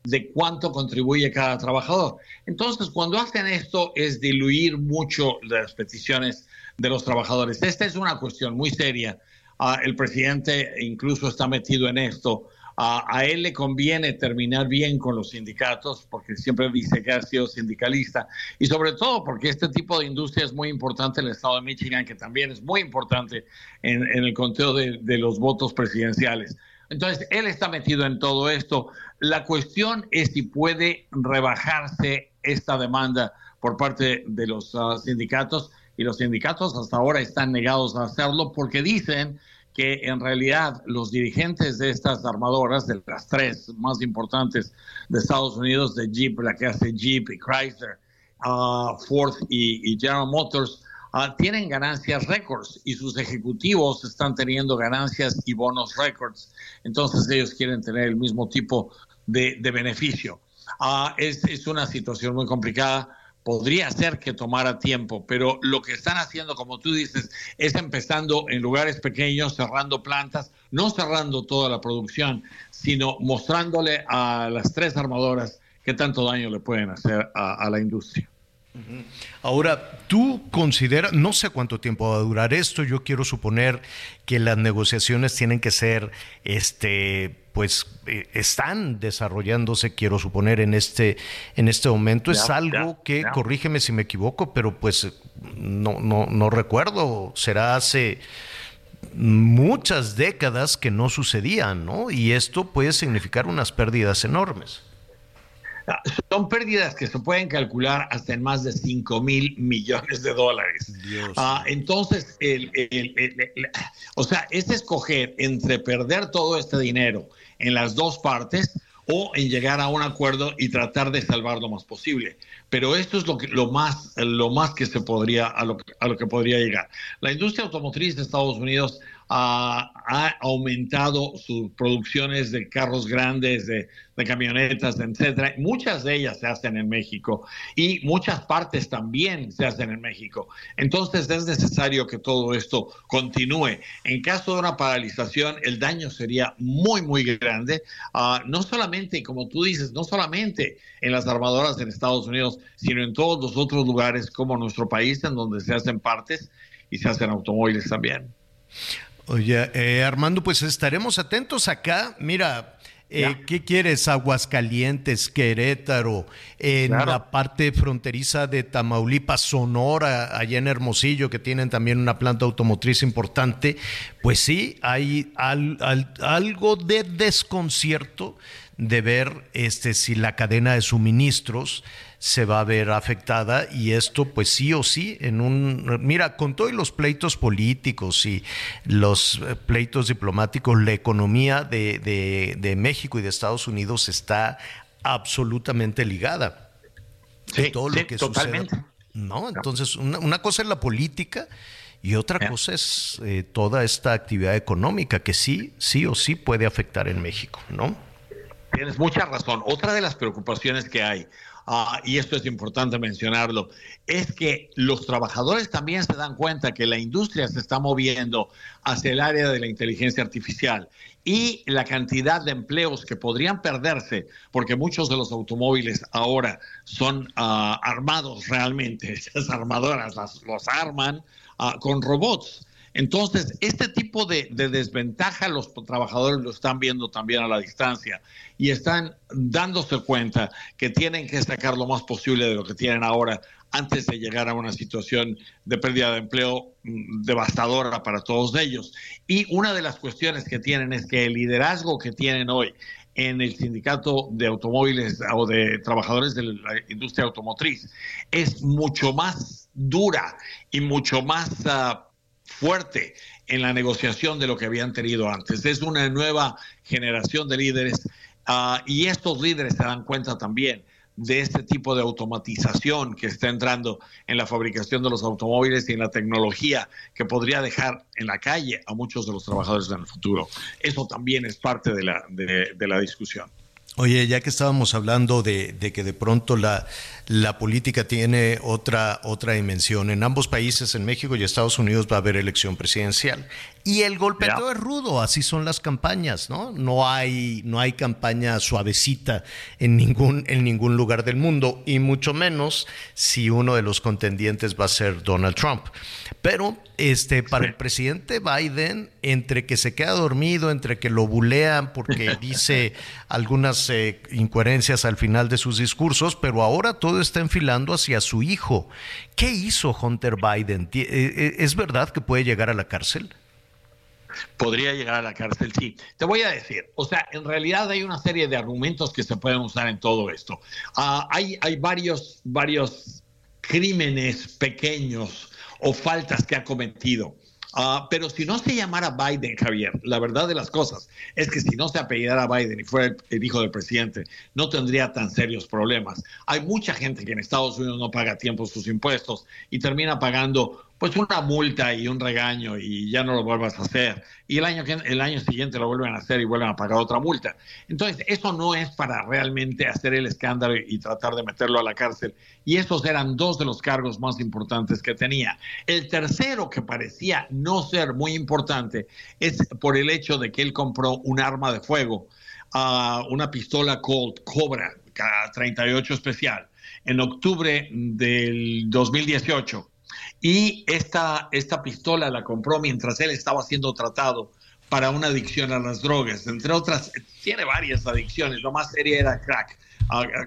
de cuánto contribuye cada trabajador. Entonces, cuando hacen esto es diluir mucho las peticiones de los trabajadores. Esta es una cuestión muy seria. Ah, el presidente incluso está metido en esto. A él le conviene terminar bien con los sindicatos porque siempre dice que ha sido sindicalista y sobre todo porque este tipo de industria es muy importante en el estado de Michigan, que también es muy importante en, el conteo de, los votos presidenciales. Entonces, él está metido en todo esto. La cuestión es si puede rebajarse esta demanda por parte de los ah, sindicatos y los sindicatos hasta ahora están negados a hacerlo porque dicen que en realidad los dirigentes de estas armadoras, de las tres más importantes de Estados Unidos, de Jeep, la que hace Jeep y Chrysler, uh, Ford y General Motors, Ah, tienen ganancias récords y sus ejecutivos están teniendo ganancias y bonos récords. Entonces ellos quieren tener el mismo tipo de, beneficio. Ah, es, es una situación muy complicada podría ser que tomara tiempo, pero lo que están haciendo, como tú dices, es empezando en lugares pequeños, cerrando plantas, no cerrando toda la producción, sino mostrándole a las tres armadoras qué tanto daño le pueden hacer a la industria. Ahora, tú consideras, no sé cuánto tiempo va a durar esto, yo quiero suponer que las negociaciones tienen que ser, este, pues, eh, están desarrollándose, quiero suponer, en este, en este momento. es algo que, corrígeme si me equivoco, pero pues no, no, no recuerdo, será hace muchas décadas que no sucedía, ¿no? Y esto puede significar unas pérdidas enormes. Son pérdidas que se pueden calcular hasta en más de 5 mil millones de dólares. Ah, entonces, el, o sea, es escoger entre perder todo este dinero en las dos partes o en llegar a un acuerdo y tratar de salvar lo más posible. Pero esto es lo, que, lo, más, lo más que se podría, a lo, a lo que podría llegar. La industria automotriz de Estados Unidos ha, aumentado sus producciones de carros grandes, de, camionetas, etcétera. Muchas de ellas se hacen en México y muchas partes también se hacen en México. Entonces es necesario que todo esto continúe. En caso de una paralización, el daño sería muy, muy grande. Ah, no solamente, como tú dices, no solamente en las armadoras en Estados Unidos, sino en todos los otros lugares como nuestro país, en donde se hacen partes y se hacen automóviles también. Oye, eh, Armando, pues estaremos atentos acá. Mira, eh, ¿qué quieres? Aguascalientes, Querétaro, en la parte fronteriza de Tamaulipas, Sonora, allá en Hermosillo, que tienen también una planta automotriz importante. Pues sí, hay algo de desconcierto de ver este, si la cadena de suministros se va a ver afectada y esto pues sí o sí en un mira con todos los pleitos políticos y los eh, pleitos diplomáticos la economía de, de, México y de Estados Unidos está absolutamente ligada sí, todo lo que totalmente. no entonces una, cosa es la política y otra cosa es eh, toda esta actividad económica que sí sí o sí puede afectar en México no tienes mucha razón. Otra de las preocupaciones que hay, ah, y esto es importante mencionarlo, es que los trabajadores también se dan cuenta que la industria se está moviendo hacia el área de la inteligencia artificial y la cantidad de empleos que podrían perderse, porque muchos de los automóviles ahora son ah, armados realmente, esas armadoras los arman ah, con robots. Entonces, este tipo de, desventaja los trabajadores lo están viendo también a la distancia y están dándose cuenta que tienen que sacar lo más posible de lo que tienen ahora antes de llegar a una situación de pérdida de empleo mm, devastadora para todos ellos. Y una de las cuestiones que tienen es que el liderazgo que tienen hoy en el sindicato de automóviles o de trabajadores de la industria automotriz es mucho más dura y mucho más ah, fuerte en la negociación de lo que habían tenido antes. Es una nueva generación de líderes ah, y estos líderes se dan cuenta también de este tipo de automatización que está entrando en la fabricación de los automóviles y en la tecnología que podría dejar en la calle a muchos de los trabajadores en el futuro. Eso también es parte de la, de la discusión. Oye, ya que estábamos hablando de, que de pronto la, la, política tiene otra, otra dimensión, en ambos países, en México y Estados Unidos, va a haber elección presidencial. Y el golpeteo es rudo, así son las campañas, ¿no? No hay, no hay campaña suavecita en ningún, en ningún lugar del mundo, y mucho menos si uno de los contendientes va a ser Donald Trump. Pero este, para el presidente Biden, entre que se queda dormido, entre que lo bulean porque dice algunas eh, incoherencias al final de sus discursos, pero ahora todo está enfilando hacia su hijo. ¿Qué hizo Hunter Biden? Eh, eh, ¿Es verdad que puede llegar a la cárcel? podría llegar a la cárcel, sí. Te voy a decir, o sea, en realidad hay una serie de argumentos que se pueden usar en todo esto. Ah, hay, hay varios, varios crímenes pequeños o faltas que ha cometido. Ah, pero si no se llamara Biden, Javier, la verdad de las cosas es que si no se apellidara Biden y fuera el, hijo del presidente, no tendría tan serios problemas. Hay mucha gente que en Estados Unidos no paga a tiempo sus impuestos y termina pagando pues una multa y un regaño y ya no lo vuelvas a hacer. Y el año, el año siguiente lo vuelven a hacer y vuelven a pagar otra multa. Entonces, eso no es para realmente hacer el escándalo y tratar de meterlo a la cárcel. Y esos eran dos de los cargos más importantes que tenía. El tercero, que parecía no ser muy importante, es por el hecho de que él compró un arma de fuego, uh, una pistola Colt Cobra 38 especial, en octubre del 2018 y esta, esta pistola la compró mientras él estaba siendo tratado para una adicción a las drogas. Entre otras, tiene varias adicciones. Lo más seria era crack,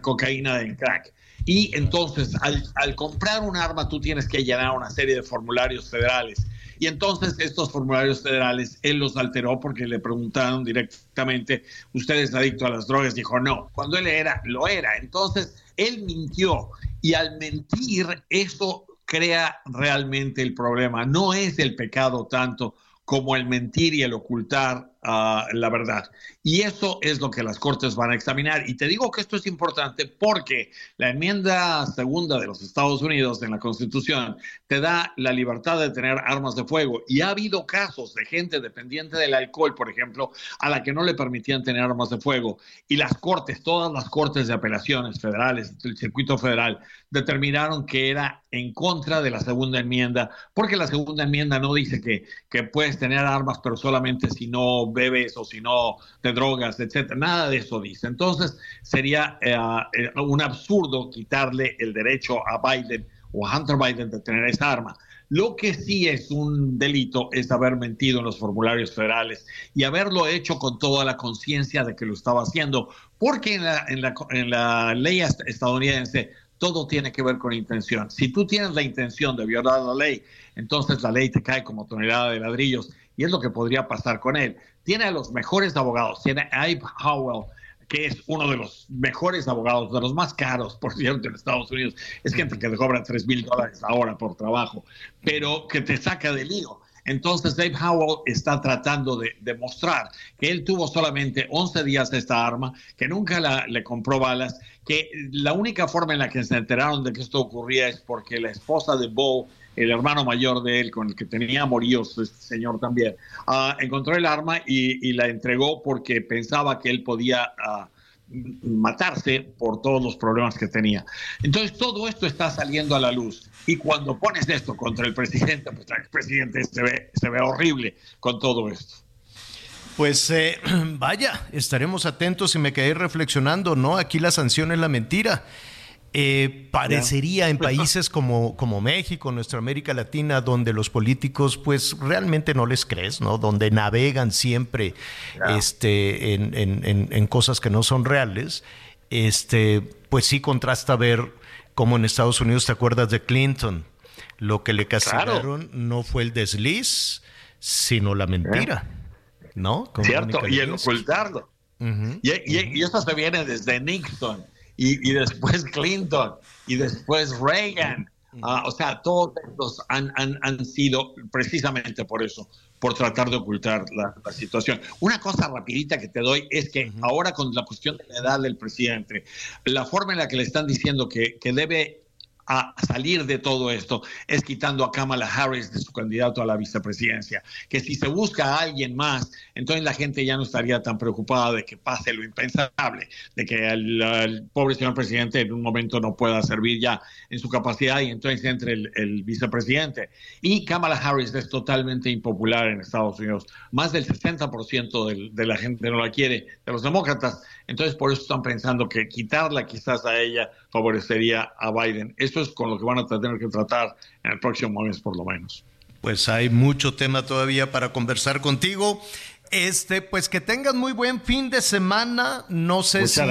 cocaína en crack. Y entonces, al, al, comprar un arma, tú tienes que llenar una serie de formularios federales. Y entonces estos formularios federales, él los alteró porque le preguntaron directamente, ¿usted es adicto a las drogas? Dijo, no. Cuando él era, lo era. Entonces, él mintió. Y al mentir, eso crea realmente el problema. No es el pecado tanto como el mentir y el ocultar ah, la verdad. Y eso es lo que las Cortes van a examinar. Y te digo que esto es importante porque la enmienda segunda de los Estados Unidos en la Constitución te da la libertad de tener armas de fuego. Y ha habido casos de gente dependiente del alcohol, por ejemplo, a la que no le permitían tener armas de fuego. Y las Cortes, todas las Cortes de apelaciones federales, el circuito federal, determinaron que era en contra de la segunda enmienda, porque la segunda enmienda no dice que, que puedes tener armas, pero solamente si no bebes o si no te drogas, etcétera. Nada de eso dice. Entonces, sería eh, eh, un absurdo quitarle el derecho a Biden o a Hunter Biden de tener esa arma. Lo que sí es un delito es haber mentido en los formularios federales y haberlo hecho con toda la conciencia de que lo estaba haciendo, porque en la, en la, en la ley estadounidense todo tiene que ver con intención. Si tú tienes la intención de violar la ley, entonces la ley te cae como tonelada de ladrillos y es lo que podría pasar con él. Tiene a los mejores abogados, tiene a Abe Howell, que es uno de los mejores abogados, de los más caros, por cierto, en Estados Unidos. Es gente que te cobra 3 mil dólares ahora por trabajo, pero que te saca del lío. Entonces Dave Howell está tratando de demostrar que él tuvo solamente 11 días de esta arma, que nunca le compró balas, que la única forma en la que se enteraron de que esto ocurría es porque la esposa de Bo, el hermano mayor de él, con el que tenía amoríos, este señor también, uh, encontró el arma y, la entregó porque pensaba que él podía uh, matarse por todos los problemas que tenía. Entonces todo esto está saliendo a la luz. Y cuando pones esto contra el presidente, pues el ve, se ve horrible con todo esto. Pues eh, vaya, estaremos atentos y me quedé reflexionando, ¿no? Aquí la sanción es la mentira. Eh, parecería en países como, como México, nuestra América Latina, donde los políticos pues realmente no les crees, ¿no? Donde navegan siempre este, en, en, en, cosas que no son reales, este, pues sí contrasta ver cómo en Estados Unidos, ¿te acuerdas de Clinton? Lo que le castigaron no fue el desliz, sino la mentira, ¿no? Cierto, y el ocultarlo. y, y, eso se viene desde Nixon y, después Clinton y después Reagan. Ah, o sea, todos estos han, han, sido precisamente por eso, por tratar de ocultar la, situación. Una cosa rapidita que te doy es que ahora con la cuestión de la edad del presidente, la forma en la que le están diciendo que, que debe a salir de todo esto es quitando a Kamala Harris de su candidato a la vicepresidencia. Que si se busca a alguien más, entonces la gente ya no estaría tan preocupada de que pase lo impensable, de que el, pobre señor presidente en un momento no pueda servir ya en su capacidad y entonces entre el, vicepresidente. Y Kamala Harris es totalmente impopular en Estados Unidos. Más del 60% de la gente no la quiere, de los demócratas. Entonces por eso están pensando que quitarla quizás a ella favorecería a Biden. Eso es con lo que van a tener que tratar en el próximo mes por lo menos. Pues hay mucho tema todavía para conversar contigo. Este, pues que tengan muy buen fin de semana. No sé si,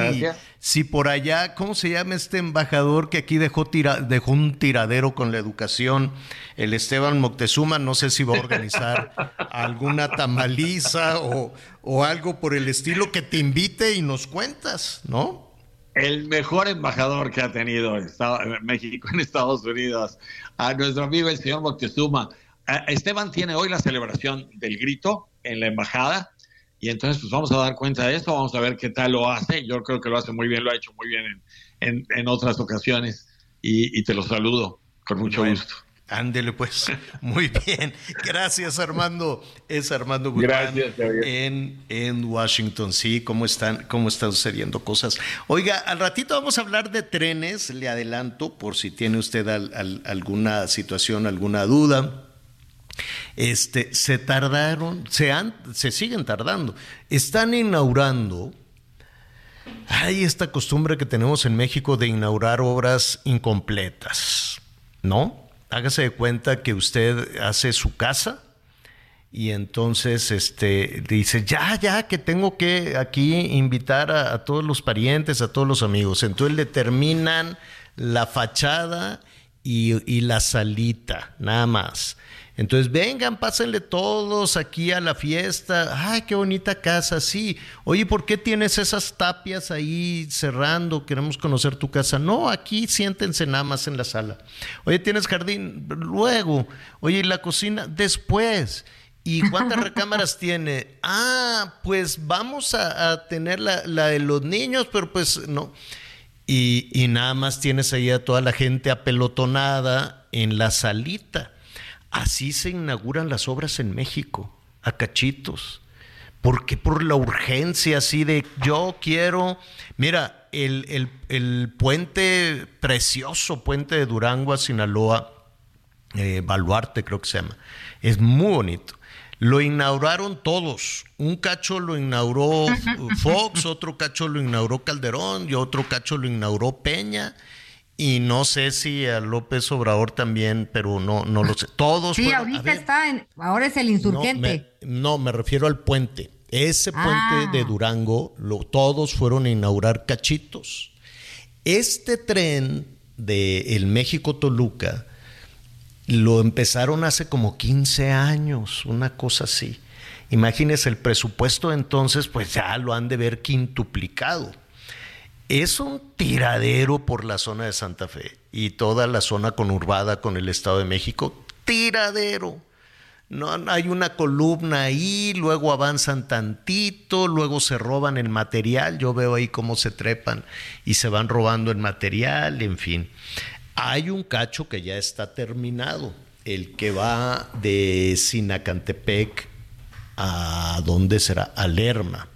si por allá, ¿cómo se llama este embajador que aquí dejó, tira, dejó un tiradero con la educación? El Esteban Moctezuma, no sé si va a organizar alguna tamaliza o, o algo por el estilo que te invite y nos cuentas, ¿no? el mejor embajador que ha tenido México en Estados Unidos, a nuestro amigo el señor Moctezuma. Esteban tiene hoy la celebración del grito en la embajada y entonces pues vamos a dar cuenta de esto, vamos a ver qué tal lo hace. Yo creo que lo hace muy bien, lo ha hecho muy bien en, otras ocasiones y, te lo saludo con mucho gusto. Ándele pues, muy bien. Gracias Armando. Es Armando Guzmán en, en Washington. Sí, cómo están, cómo están sucediendo cosas. Oiga, al ratito vamos a hablar de trenes, le adelanto, por si tiene usted alguna situación, alguna duda. Este, se tardaron, se, han, se siguen tardando. Están inaugurando hay esta costumbre que tenemos en México de inaugurar obras incompletas, ¿no? hágase de cuenta que usted hace su casa y entonces este, dice, ya, ya, que tengo que aquí invitar a, todos los parientes, a todos los amigos. Entonces le terminan la fachada y, y la salita, nada más. Entonces, vengan, pásenle todos aquí a la fiesta. Ay, qué bonita casa, sí. Oye, ¿por qué tienes esas tapias ahí cerrando? Queremos conocer tu casa. No, aquí siéntense nada más en la sala. Oye, ¿tienes jardín? Luego. Oye, ¿y la cocina? Después. ¿Y cuántas recámaras tiene? Ah, pues vamos a, tener la, de los niños, pero pues no. Y, y nada más tienes ahí a toda la gente apelotonada en la salita. Así se inauguran las obras en México, a cachitos. ¿Por qué por la urgencia así de yo quiero? Mira, el, puente precioso, puente de Durango a Sinaloa, eh, Baluarte creo que se llama, es muy bonito. Lo inauguraron todos. Un cacho lo inauguró Fox, otro cacho lo inauguró Calderón y otro cacho lo inauguró Peña y no sé si a López Obrador también, pero no, no lo sé. Todos. Sí, ahorita está, en, ahora es el insurgente. No me, refiero al puente. Ese puente ah. de Durango, lo, todos fueron a inaugurar cachitos. Este tren de el México-Toluca lo empezaron hace como 15 años, una cosa así. Imagínense el presupuesto entonces, pues ya lo han de ver quintuplicado es un tiradero por la zona de Santa Fe y toda la zona conurbada con el Estado de México. Tiradero. No hay una columna ahí, luego avanzan tantito, luego se roban el material. Yo veo ahí cómo se trepan y se van robando el material, en fin. Hay un cacho que ya está terminado, el que va de Sinacantepec a dónde será, a Lerma.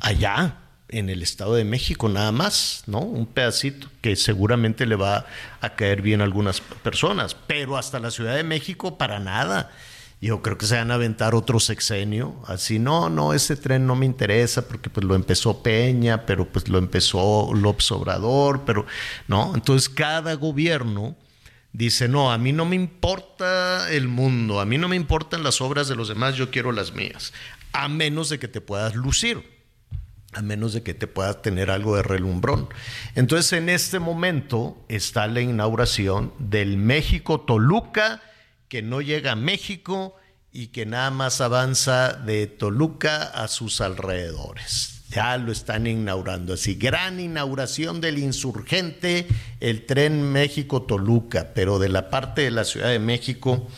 Allá, en el Estado de México nada más, ¿no? Un pedacito que seguramente le va a caer bien a algunas personas, pero hasta la Ciudad de México para nada. Yo creo que se van a aventar otro sexenio, así, no, no, ese tren no me interesa porque pues lo empezó Peña, pero pues lo empezó López Obrador, pero, ¿no? Entonces cada gobierno dice, no, a mí no me importa el mundo, a mí no me importan las obras de los demás, yo quiero las mías, a menos de que te puedas lucir a menos de que te puedas tener algo de relumbrón. Entonces, en este momento está la inauguración del México Toluca, que no llega a México y que nada más avanza de Toluca a sus alrededores. Ya lo están inaugurando así. Gran inauguración del insurgente, el tren México-Toluca, pero de la parte de la Ciudad de México,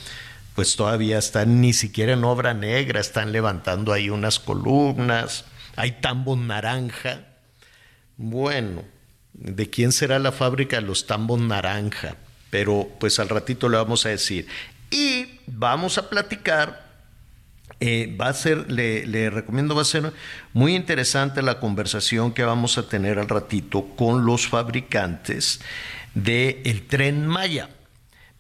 pues todavía están ni siquiera en obra negra, están levantando ahí unas columnas hay tambos naranja. Bueno, ¿de quién será la fábrica de los tambos naranja? Pero pues al ratito le vamos a decir. Y vamos a platicar. Eh, va a ser, le, recomiendo, va a ser muy interesante la conversación que vamos a tener al ratito con los fabricantes del el tren Maya.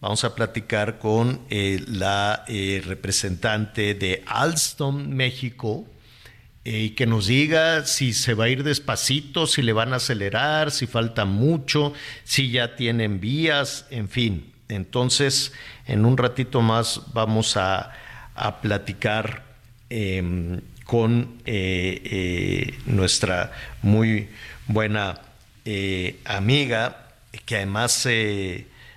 Vamos a platicar con eh, la eh, representante de Alstom México, eh, y que nos diga si se va a ir despacito, si le van a acelerar, si falta mucho, si ya tienen vías, en fin. Entonces, en un ratito más vamos a, platicar em, con eh, eh, nuestra muy buena amiga, que además...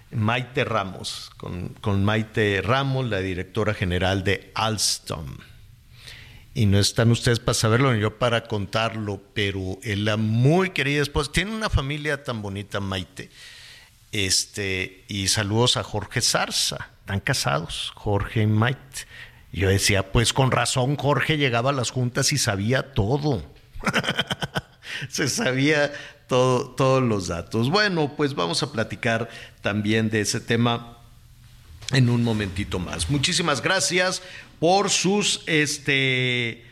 Maite Ramos, con, con Maite Ramos, la directora general de Alstom y no están ustedes para saberlo ni yo para contarlo, pero la muy querida esposa tiene una familia tan bonita, Maite. Este, y saludos a Jorge Zarza, están casados, Jorge y Maite. Yo decía, pues con razón Jorge llegaba a las juntas y sabía todo. Se sabía todo, todos los datos. Bueno, pues vamos a platicar también de ese tema en un momentito más. Muchísimas gracias por sus, este,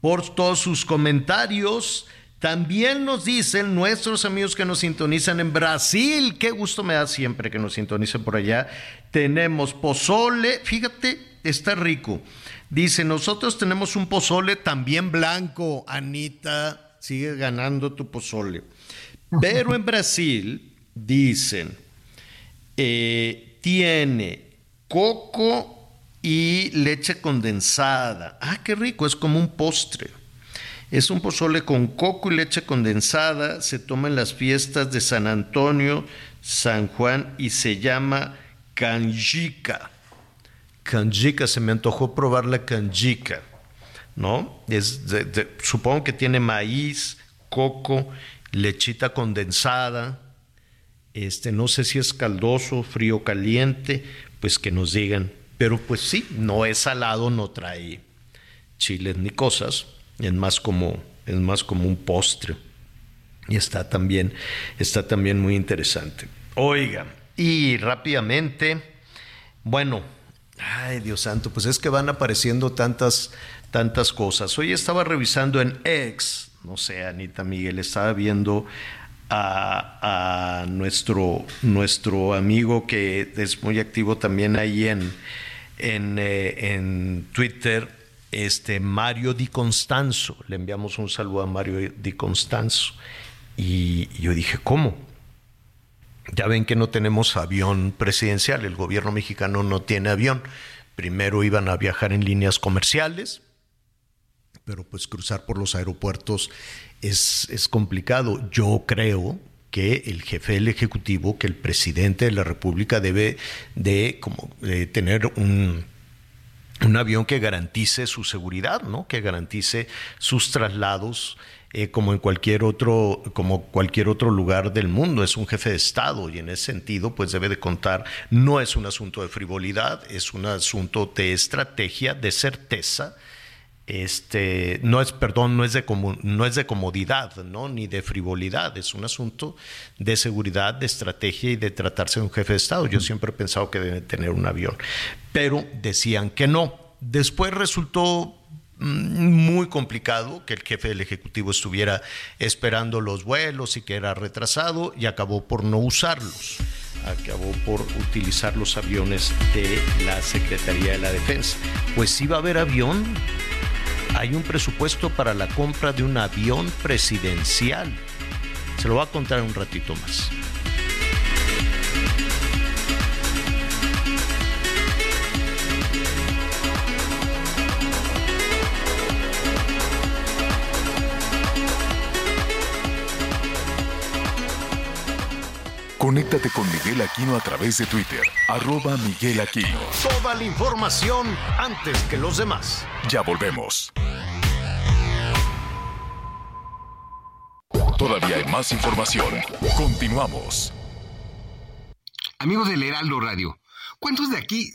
por todos sus comentarios. También nos dicen nuestros amigos que nos sintonizan en Brasil. Qué gusto me da siempre que nos sintonicen por allá. Tenemos pozole, fíjate, está rico. Dice, nosotros tenemos un pozole también blanco. Anita, sigue ganando tu pozole. Pero en Brasil dicen, eh, tiene coco y leche condensada. Ah, qué rico, es como un postre. Es un pozole con coco y leche condensada, se toma en las fiestas de San Antonio, San Juan y se llama canjica. Canjica, se me antojó probar la canjica, ¿no? Es supongo que tiene maíz, coco, lechita condensada, este, no sé si es caldoso, frío, caliente, pues que nos digan pero pues sí, no es salado, no trae chiles ni cosas, es más como, es más como un postre. Y está también, está también muy interesante. Oiga, y rápidamente, bueno, ay Dios santo, pues es que van apareciendo tantas, tantas cosas. Hoy estaba revisando en X, no sé, Anita Miguel, estaba viendo a, nuestro, nuestro amigo que es muy activo también ahí en, en, eh, en Twitter, este Mario Di Constanzo. Le enviamos un saludo a Mario Di Constanzo. Y yo dije, ¿cómo? Ya ven que no tenemos avión presidencial, el gobierno mexicano no tiene avión. Primero iban a viajar en líneas comerciales, pero pues cruzar por los aeropuertos es, es complicado. Yo creo que el jefe del Ejecutivo, que el presidente de la República debe de, como, tener un, un avión que garantice su seguridad, ¿no? que garantice sus traslados. Eh, como en cualquier otro, como cualquier otro lugar del mundo, es un jefe de Estado y en ese sentido, pues debe de contar, no es un asunto de frivolidad, es un asunto de estrategia, de certeza, este, no es, perdón, no es, de no es de comodidad, ¿no? ni de frivolidad, es un asunto de seguridad, de estrategia y de tratarse de un jefe de Estado. Yo siempre he pensado que debe tener un avión, pero decían que no. Después resultó mm, muy complicado que el jefe del Ejecutivo estuviera esperando los vuelos y que era retrasado y acabó por no usarlos. Acabó por utilizar los aviones de la Secretaría de la Defensa. Pues sí va a haber avión. Hay un presupuesto para la compra de un avión presidencial. Se lo voy a contar un ratito más. Conéctate con Miguel Aquino a través de Twitter, arroba Miguel Aquino. Toda la información antes que los demás. Ya volvemos. Todavía hay más información. Continuamos. Amigos del Heraldo Radio, ¿cuántos de aquí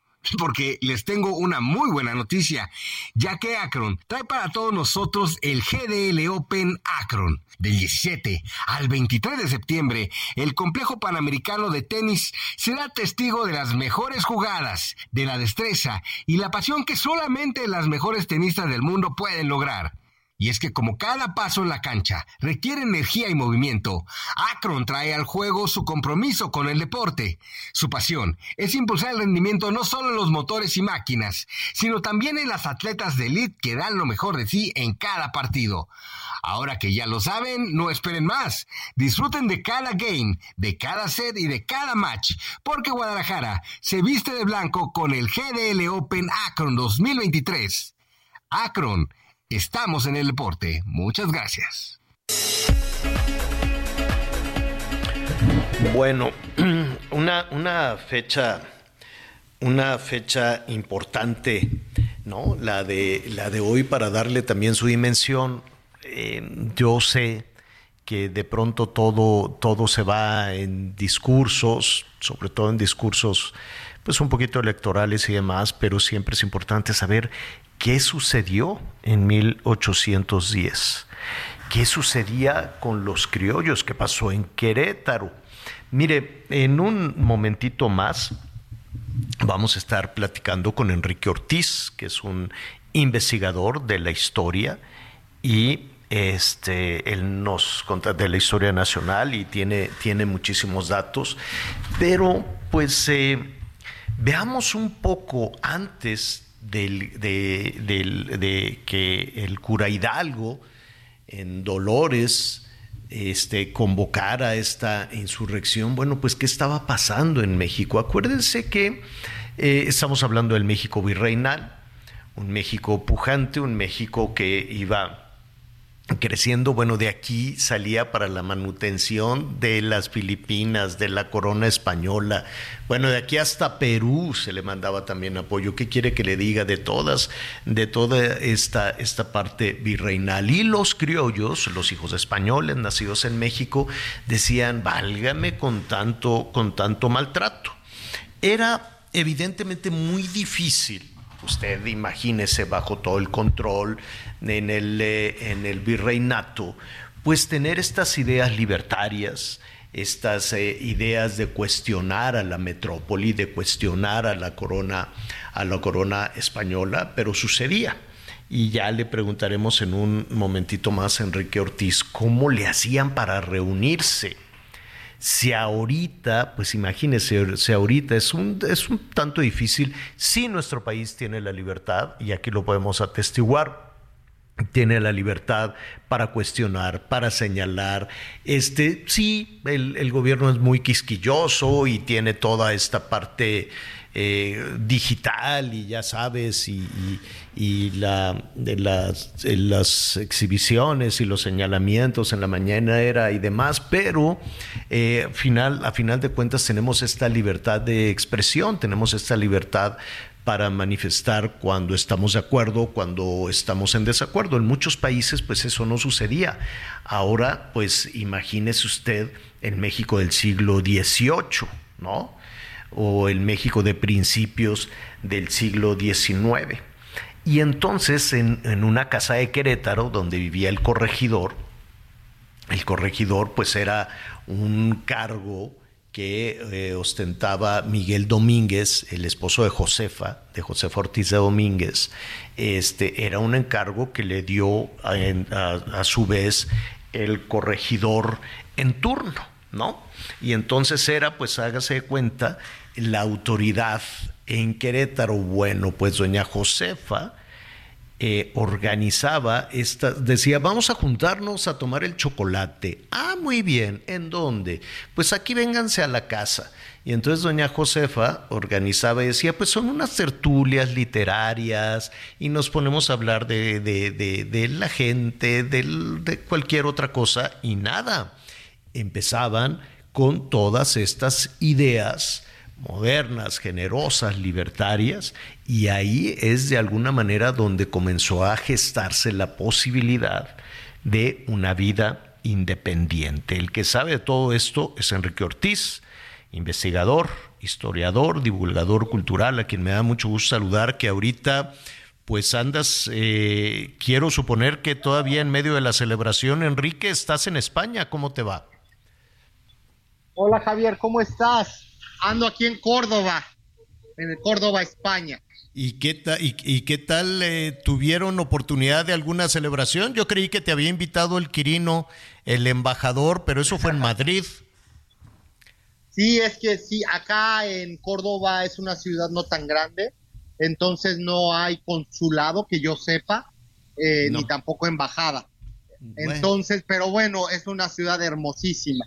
Porque les tengo una muy buena noticia, ya que Akron trae para todos nosotros el GDL Open Akron. Del 17 al 23 de septiembre, el complejo panamericano de tenis será testigo de las mejores jugadas, de la destreza y la pasión que solamente las mejores tenistas del mundo pueden lograr. Y es que como cada paso en la cancha requiere energía y movimiento, Akron trae al juego su compromiso con el deporte. Su pasión es impulsar el rendimiento no solo en los motores y máquinas, sino también en las atletas de elite que dan lo mejor de sí en cada partido. Ahora que ya lo saben, no esperen más. Disfruten de cada game, de cada set y de cada match, porque Guadalajara se viste de blanco con el GDL Open Akron 2023. Akron Estamos en el deporte. Muchas gracias. Bueno, una, una fecha, una fecha importante, ¿no? La de, la de hoy para darle también su dimensión. Eh, yo sé que de pronto todo, todo se va en discursos, sobre todo en discursos pues un poquito electorales y demás, pero siempre es importante saber qué sucedió en 1810, qué sucedía con los criollos, qué pasó en Querétaro. Mire, en un momentito más vamos a estar platicando con Enrique Ortiz, que es un investigador de la historia y este, él nos cuenta de la historia nacional y tiene, tiene muchísimos datos, pero pues eh, veamos un poco antes de, que el cura Hidalgo en Dolores este, convocara esta insurrección, bueno, pues qué estaba pasando en México. Acuérdense que eh, estamos hablando del México virreinal, un México pujante, un México que iba creciendo, bueno, de aquí salía para la manutención de las Filipinas, de la corona española, bueno, de aquí hasta Perú se le mandaba también apoyo. ¿Qué quiere que le diga de todas, de toda esta, esta parte virreinal? Y los criollos, los hijos españoles nacidos en México, decían, válgame con tanto, con tanto maltrato. Era evidentemente muy difícil usted imagínese bajo todo el control en el, eh, en el virreinato, pues tener estas ideas libertarias, estas eh, ideas de cuestionar a la metrópoli, de cuestionar a la corona, a la corona española, pero sucedía. Y ya le preguntaremos en un momentito más a Enrique Ortiz cómo le hacían para reunirse si ahorita, pues imagínese, si ahorita es un, es un tanto difícil, si nuestro país tiene la libertad, y aquí lo podemos atestiguar, tiene la libertad para cuestionar, para señalar. Este, sí, el, el, gobierno es muy quisquilloso y tiene toda esta parte eh, digital y ya sabes, y, la, de las, exhibiciones y los señalamientos en la mañana era y demás, pero eh, final, a final de cuentas tenemos esta libertad de expresión, tenemos esta libertad para manifestar cuando estamos de acuerdo, cuando estamos en desacuerdo. En muchos países pues eso no sucedía. Ahora pues imagínese usted el México del siglo XVIII, ¿no? O el México de principios del siglo XIX. Y entonces en, una casa de Querétaro donde vivía el corregidor, el corregidor pues era un cargo que eh, ostentaba Miguel Domínguez, el esposo de Josefa, de Josefa Ortiz de Domínguez, este, era un encargo que le dio a, su vez el corregidor en turno, ¿no? Y entonces era, pues hágase de cuenta, la autoridad en Querétaro, bueno, pues doña Josefa, eh, organizaba esta, decía, vamos a juntarnos a tomar el chocolate. Ah, muy bien, ¿en dónde? Pues aquí vénganse a la casa. Y entonces doña Josefa organizaba y decía, pues son unas tertulias literarias y nos ponemos a hablar de, de, la gente, de cualquier otra cosa y nada. Empezaban con todas estas ideas modernas, generosas, libertarias, y ahí es de alguna manera donde comenzó a gestarse la posibilidad de una vida independiente. El que sabe de todo esto es Enrique Ortiz, investigador, historiador, divulgador cultural, a quien me da mucho gusto saludar, que ahorita pues andas, eh, quiero suponer que todavía en medio de la celebración, Enrique, estás en España, ¿cómo te va? Hola Javier, ¿cómo estás? Ando aquí en Córdoba, en Córdoba, España. ¿Y qué, y, qué tal eh, tuvieron oportunidad de alguna celebración? Yo creí que te había invitado el Quirino, el embajador, pero eso fue en Madrid. Sí, es que sí, acá en Córdoba es una ciudad no tan grande, entonces no hay consulado que yo sepa, eh, ni tampoco embajada. Entonces, pero bueno, es una ciudad hermosísima.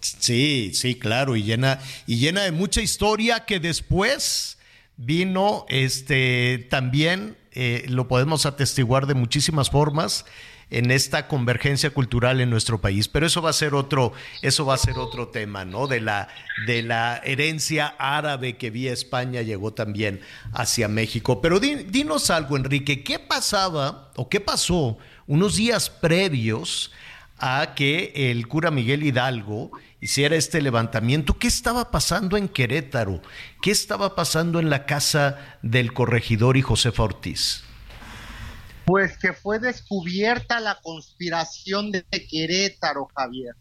Sí, sí, claro, y llena, y llena de mucha historia que después vino este también eh, lo podemos atestiguar de muchísimas formas en esta convergencia cultural en nuestro país. Pero eso va a ser otro, eso va a ser otro tema, ¿no? De la, de la herencia árabe que vía España llegó también hacia México. Pero dinos algo, Enrique, ¿qué pasaba o qué pasó unos días previos a que el cura Miguel Hidalgo hiciera este levantamiento. ¿Qué estaba pasando en Querétaro? ¿Qué estaba pasando en la casa del corregidor y Josefa Ortiz? Pues que fue descubierta la conspiración de Querétaro, Javier.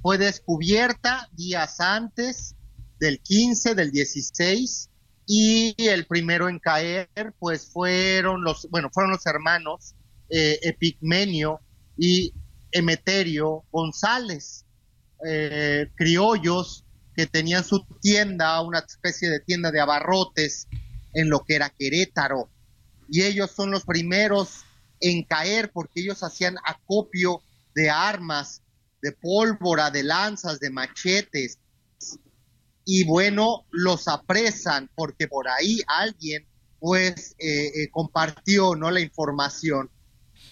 Fue descubierta días antes del 15, del 16, y el primero en caer, pues fueron los, bueno, fueron los hermanos eh, Epigmenio y Emeterio González, eh, criollos que tenían su tienda, una especie de tienda de abarrotes en lo que era Querétaro. Y ellos son los primeros en caer porque ellos hacían acopio de armas, de pólvora, de lanzas, de machetes. Y bueno, los apresan porque por ahí alguien pues eh, eh, compartió no la información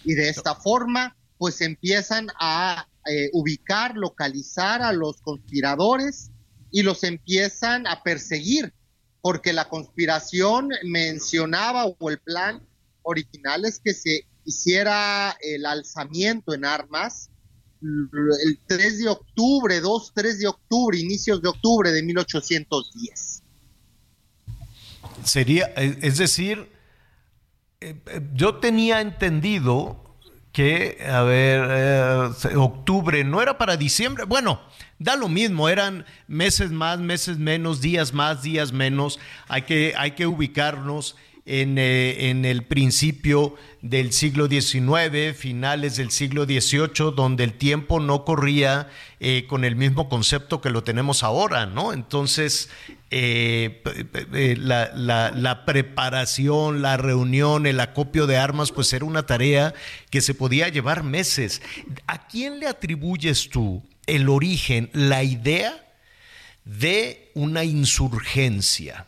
y de esta forma pues empiezan a eh, ubicar, localizar a los conspiradores y los empiezan a perseguir, porque la conspiración mencionaba o el plan original es que se hiciera el alzamiento en armas el 3 de octubre, 2, 3 de octubre, inicios de octubre de 1810. Sería, eh, es decir, eh, yo tenía entendido que, a ver, eh, octubre, no era para diciembre, bueno, da lo mismo, eran meses más, meses menos, días más, días menos, hay que, hay que ubicarnos en, eh, en, el principio del siglo XIX, finales del siglo XVIII, donde el tiempo no corría eh, con el mismo concepto que lo tenemos ahora, ¿no? Entonces, eh, la, la, preparación, la reunión, el acopio de armas, pues era una tarea que se podía llevar meses. ¿A quién le atribuyes tú el origen, la idea de una insurgencia?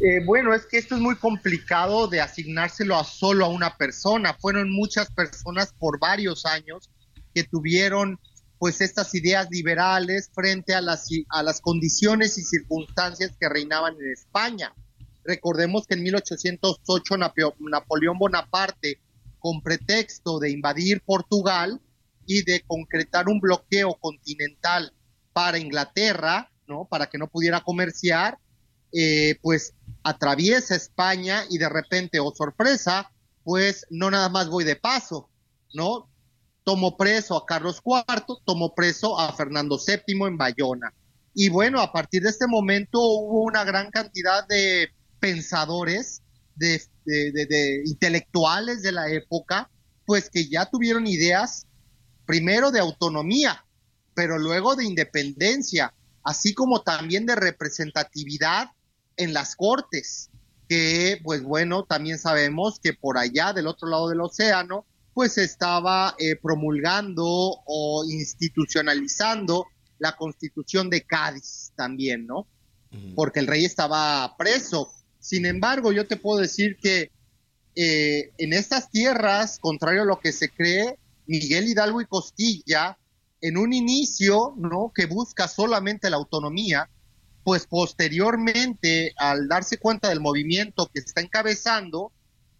Eh, bueno, es que esto es muy complicado de asignárselo a solo a una persona. Fueron muchas personas por varios años que tuvieron pues estas ideas liberales frente a las, a las condiciones y circunstancias que reinaban en España. Recordemos que en 1808 Napoleón Bonaparte, con pretexto de invadir Portugal y de concretar un bloqueo continental para Inglaterra, ¿no? Para que no pudiera comerciar, eh, pues atraviesa España y de repente, oh sorpresa, pues no nada más voy de paso, ¿no? Tomo preso a Carlos IV, tomo preso a Fernando VII en Bayona. Y bueno, a partir de este momento hubo una gran cantidad de pensadores, de, de intelectuales de la época, pues que ya tuvieron ideas, primero de autonomía, pero luego de independencia, así como también de representatividad en las cortes, que pues bueno, también sabemos que por allá del otro lado del océano, pues estaba eh, promulgando o institucionalizando la constitución de Cádiz también, ¿no? Porque el rey estaba preso. Sin embargo, yo te puedo decir que eh, en estas tierras, contrario a lo que se cree, Miguel Hidalgo y Costilla, en un inicio, ¿no? Que busca solamente la autonomía, pues posteriormente, al darse cuenta del movimiento que está encabezando,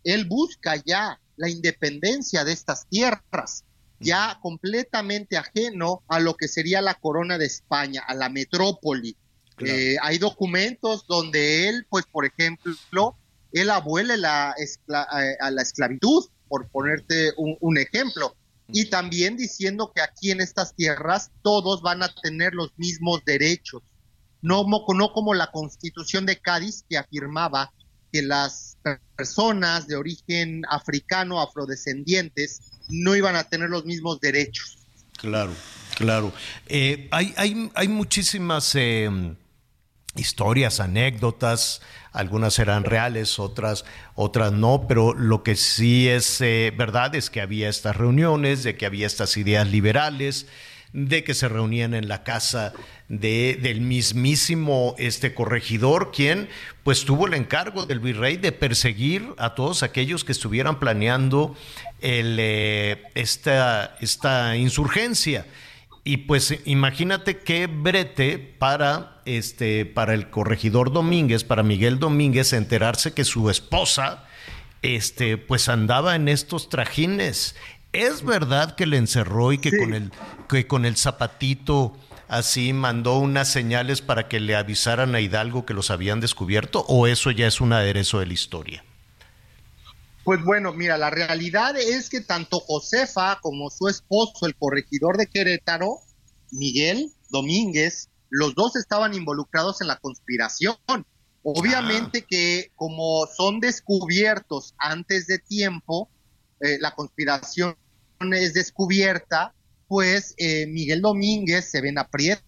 él busca ya la independencia de estas tierras, ya completamente ajeno a lo que sería la corona de España, a la metrópoli. Eh, hay documentos donde él, pues por ejemplo, él abuele la eh, a la esclavitud, por ponerte un ejemplo, y también diciendo que aquí en estas tierras todos van a tener los mismos derechos no, no como la constitución de Cádiz que afirmaba que las personas de origen africano, afrodescendientes, no iban a tener los mismos derechos. Claro, claro. Eh, hay, hay, hay, muchísimas eh, historias, anécdotas, algunas eran reales, otras, otras no, pero lo que sí es eh, verdad es que había estas reuniones, de que había estas ideas liberales de que se reunían en la casa de, del mismísimo este corregidor, quien pues tuvo el encargo del virrey de perseguir a todos aquellos que estuvieran planeando eh, esta, esta insurgencia. Y pues imagínate qué brete para, este, para el corregidor Domínguez, para Miguel Domínguez, enterarse que su esposa este, pues andaba en estos trajines ¿Es verdad que le encerró y que, con el, que con el zapatito así mandó unas señales para que le avisaran a Hidalgo que los habían descubierto o eso ya es un aderezo de la historia? Pues bueno, mira, la realidad es que tanto Josefa como su esposo, el corregidor de Querétaro, Miguel Domínguez, los dos estaban involucrados en la conspiración. Obviamente ah. que como son descubiertos antes de tiempo, eh, la conspiración es descubierta, pues eh, Miguel Domínguez se ven aprieto.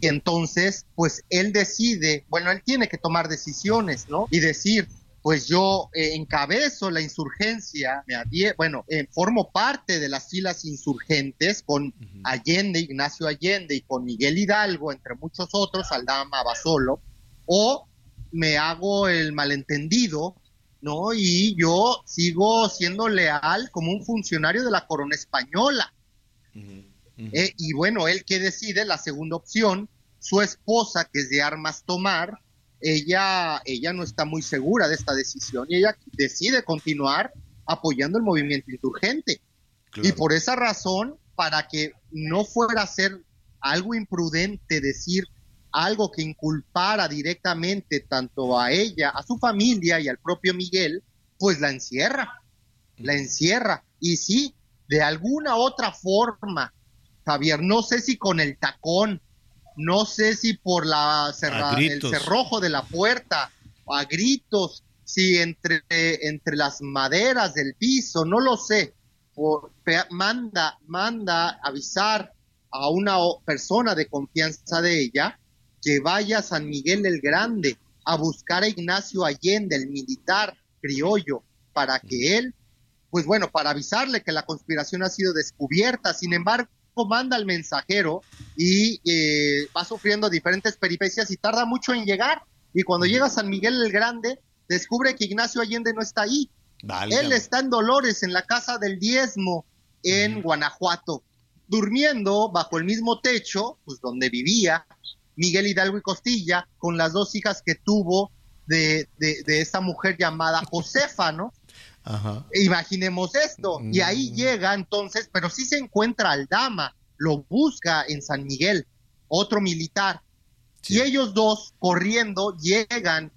Y entonces, pues él decide, bueno, él tiene que tomar decisiones, ¿no? Y decir, pues yo eh, encabezo la insurgencia, me bueno, eh, formo parte de las filas insurgentes con Allende, Ignacio Allende y con Miguel Hidalgo, entre muchos otros, Aldama Basolo, o me hago el malentendido ¿no? Y yo sigo siendo leal como un funcionario de la corona española. Eh, y bueno, él que decide, la segunda opción, su esposa, que es de armas tomar, ella, ella no está muy segura de esta decisión y ella decide continuar apoyando el movimiento insurgente. Y por esa razón, para que no fuera a ser algo imprudente decir algo que inculpara directamente tanto a ella, a su familia y al propio Miguel, pues la encierra, la encierra. Y sí, de alguna otra forma, Javier, no sé si con el tacón, no sé si por la el cerrojo de la puerta, a gritos, si entre, entre las maderas del piso, no lo sé. Por, manda, manda avisar a una persona de confianza de ella que vaya a San Miguel el Grande a buscar a Ignacio Allende, el militar criollo, para que él, pues bueno, para avisarle que la conspiración ha sido descubierta. Sin embargo, manda al mensajero y eh, va sufriendo diferentes peripecias y tarda mucho en llegar. Y cuando llega a San Miguel el Grande, descubre que Ignacio Allende no está ahí. Él está en Dolores, en la casa del diezmo, en Guanajuato, durmiendo bajo el mismo techo, pues donde vivía Miguel Hidalgo y Costilla, con las dos hijas que tuvo de, de, de esta mujer llamada Josefa, ¿no? Imaginemos esto. Y ahí mm. llega entonces, pero sí se encuentra Aldama, lo busca en San Miguel, otro militar. Y ellos dos corriendo llegan,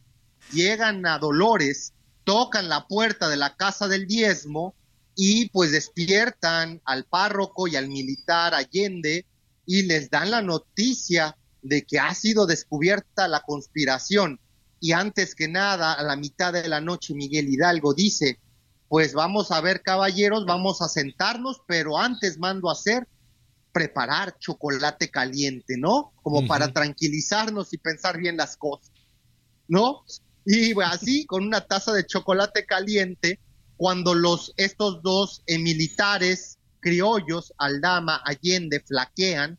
llegan a Dolores, tocan la puerta de la casa del diezmo y pues despiertan al párroco y al militar Allende y les dan la noticia de que ha sido descubierta la conspiración. Y antes que nada, a la mitad de la noche, Miguel Hidalgo dice, pues vamos a ver caballeros, vamos a sentarnos, pero antes mando a hacer preparar chocolate caliente, ¿no? Como para tranquilizarnos y pensar bien las cosas, ¿no? Y así, con una taza de chocolate caliente, cuando los, estos dos eh, militares criollos, Aldama, Allende, flaquean,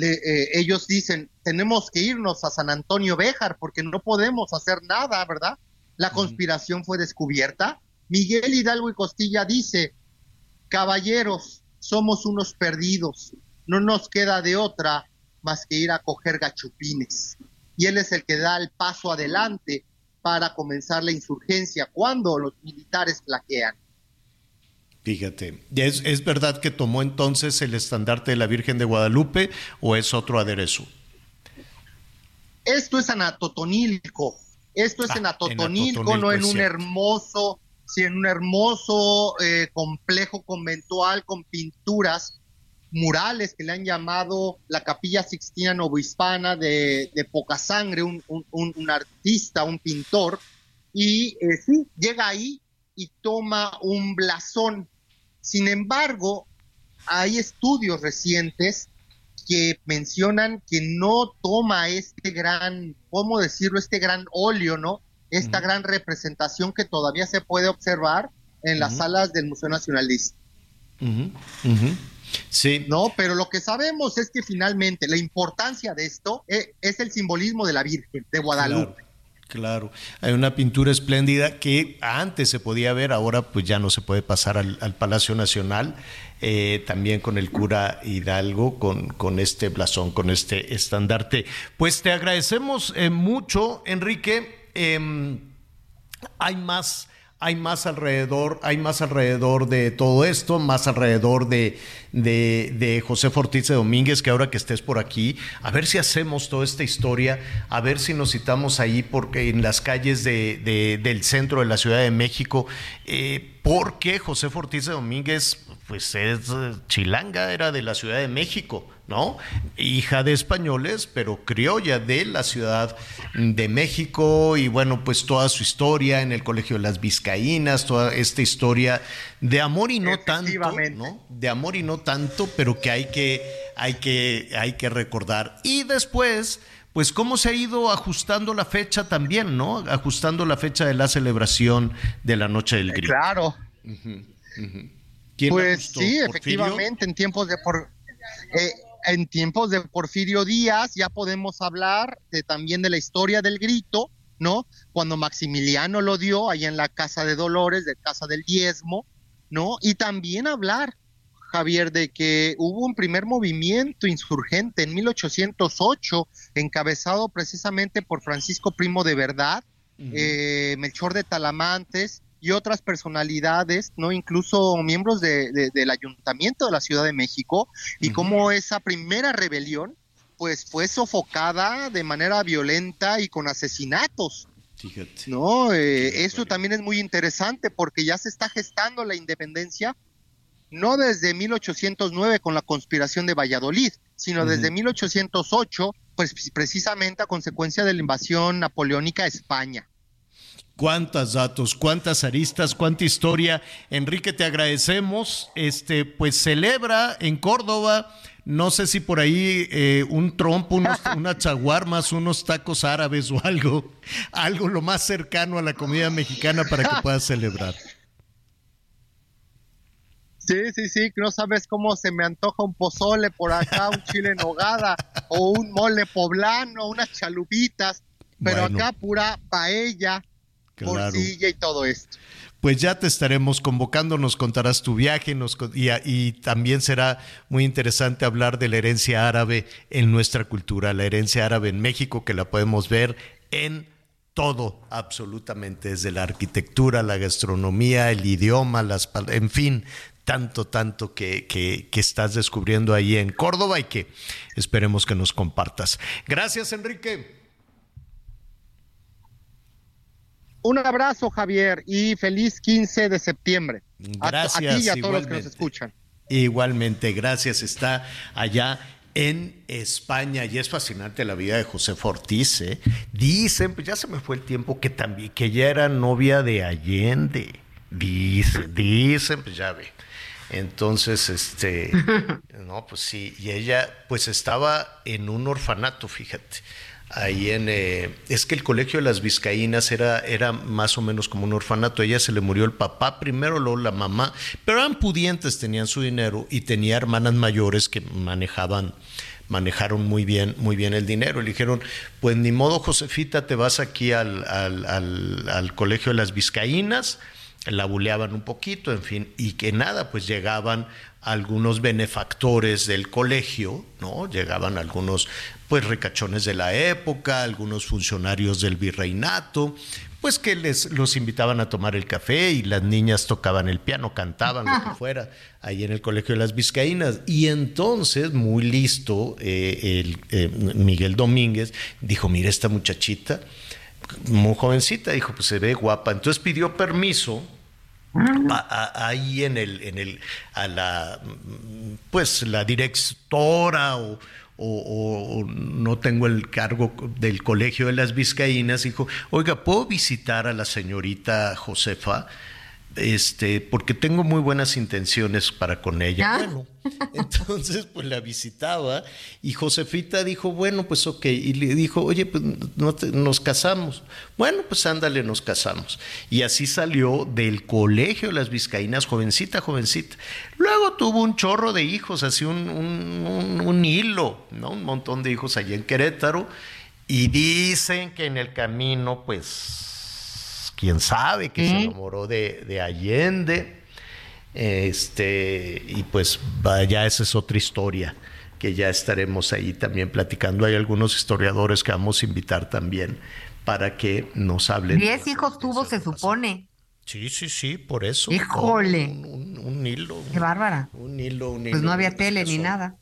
eh, ellos dicen, tenemos que irnos a San Antonio Béjar porque no podemos hacer nada, ¿verdad? La conspiración fue descubierta Miguel Hidalgo y Costilla dice, caballeros, somos unos perdidos, no nos queda de otra más que ir a coger gachupines. Y él es el que da el paso adelante para comenzar la insurgencia cuando los militares flaquean. Fíjate, ¿es, ¿es verdad que tomó entonces el estandarte de la Virgen de Guadalupe o es otro aderezo? Esto es anatotonilco, esto es ah, en Atotonilco, no en un hermoso sí, en un hermoso eh, complejo conventual con pinturas murales que le han llamado la Capilla Sixtina Novohispana de, de poca sangre, un, artista, un pintor, y eh, sí, llega ahí y toma un blasón. Sin embargo, hay estudios recientes que mencionan que no toma este gran, ¿cómo decirlo? Este gran óleo, ¿no? esta gran representación que todavía se puede observar en las salas del Museo Nacionalista. Sí. No, pero lo que sabemos es que finalmente la importancia de esto es, es el simbolismo de la Virgen de Guadalupe. Claro, hay una pintura espléndida que antes se podía ver, ahora pues ya no se puede pasar al, Palacio Nacional, eh, también con el cura Hidalgo, con, con, este blasón, con este estandarte. Pues te agradecemos eh, mucho, Enrique. Em, hay más hay más alrededor, hay más alrededor de todo esto, más alrededor de, de, José Fortiz de Domínguez, que ahora que estés por aquí, a ver si hacemos toda esta historia, a ver si nos citamos ahí porque en las calles de, del centro de la Ciudad de México, eh, porque José Fortiz de Domínguez, pues es chilanga, era de la Ciudad de México. ¿no? Hija de españoles, pero criolla de la Ciudad de México y bueno, pues toda su historia en el Colegio de las Vizcaínas, toda esta historia de amor y no tanto, ¿no? De amor y no tanto, pero que hay que hay que hay que recordar. Y después pues cómo se ha ido ajustando la fecha también, ¿no? Ajustando la fecha de la celebración de la Noche del Grito. Claro. pues sí, efectivamente, en tiempos de por, eh, en tiempos de Porfirio Díaz ya podemos hablar de, también de la historia del grito, ¿no? Cuando Maximiliano lo dio ahí en la Casa de Dolores, de Casa del Diezmo, ¿no? Y también hablar, Javier, de que hubo un primer movimiento insurgente en 1808, encabezado precisamente por Francisco Primo de Verdad, eh, Melchor de Talamantes, y otras personalidades, no incluso miembros de, del ayuntamiento de la Ciudad de México, y cómo esa primera rebelión pues fue sofocada de manera violenta y con asesinatos. Fíjate. No, eh, eso también es muy interesante porque ya se está gestando la independencia no desde 1809 con la conspiración de Valladolid, sino desde 1808, pues precisamente a consecuencia de la invasión napoleónica a España. Cuántas datos, cuántas aristas, cuánta historia. Enrique, te agradecemos. Este, pues celebra en Córdoba, no sé si por ahí eh, un trompo, unos, unas chaguarmas, unos tacos árabes o algo, algo lo más cercano a la comida mexicana para que puedas celebrar. Sí, sí, sí, no sabes cómo se me antoja un pozole por acá, un chile en hogada o un mole poblano, unas chalupitas pero Bueno. acá pura paella, Claro. morcilla y todo esto. Pues ya te estaremos convocando, nos contarás tu viaje nos y, y también será muy interesante hablar de la herencia árabe en nuestra cultura, la herencia árabe en México, que la podemos ver en todo, absolutamente, desde la arquitectura, la gastronomía, el idioma, las, en fin, tanto, tanto que, que- que estás descubriendo ahí en Córdoba y que esperemos que nos compartas. Gracias, Enrique. Un abrazo, Javier, y feliz 15 de septiembre. Gracias, A, ti y a todos los que nos igualmente. escuchan. Igualmente, gracias. Está allá en España y es fascinante la vida de José Ortiz. ¿eh? Dicen, pues ya se me fue el tiempo que también que ella era novia de Allende. Dicen, dicen, pues ya ve. Entonces, este, no, pues sí, y ella pues estaba en un orfanato, fíjate. Ahí en eh, es que el colegio de las Vizcaínas era, era más o menos como un orfanato. A ella se le murió el papá primero, luego la mamá, pero eran pudientes, tenían su dinero y tenía hermanas mayores que manejaban, manejaron muy bien, muy bien el dinero. Le dijeron, pues ni modo, Josefita, te vas aquí al, al- al- al colegio de las Vizcaínas la buleaban un poquito, en fin, y que nada, pues llegaban algunos benefactores del colegio, ¿no? Llegaban algunos, pues, ricachones de la época, algunos funcionarios del virreinato, pues que les los invitaban a tomar el café y las niñas tocaban el piano, cantaban, lo que fuera, ahí en el colegio de las Vizcaínas. Y entonces, muy listo, eh, el, eh, Miguel Domínguez dijo, mira esta muchachita, muy jovencita, dijo, pues se ve guapa. Entonces pidió permiso ahí en el, en el, a la, pues la directora o, o- o no tengo el cargo del colegio de las Vizcaínas, dijo, oiga, ¿puedo visitar a la señorita Josefa? Este, porque tengo muy buenas intenciones para con ella. Bueno, entonces pues la visitaba y Josefita dijo, bueno, pues ok, y le dijo, oye, pues no te- nos casamos. Bueno, pues ándale, nos casamos. Y así salió del colegio las Vizcaínas, jovencita, jovencita. Luego tuvo un chorro de hijos, así un, un- un- un hilo, ¿no? Un montón de hijos allá en Querétaro. Y dicen que en el camino, pues, quién sabe, que se ¿Eh? enamoró de, de Allende. Este, y pues vaya, esa es otra historia que ya estaremos ahí también platicando. Hay algunos historiadores que vamos a invitar también para que nos hablen. Diez hijos tuvo, se supone. Sí, sí, sí, por eso. Híjole. Un, un- un hilo. Qué bárbara. Un hilo, un hilo. Pues no había Se tele ni nada.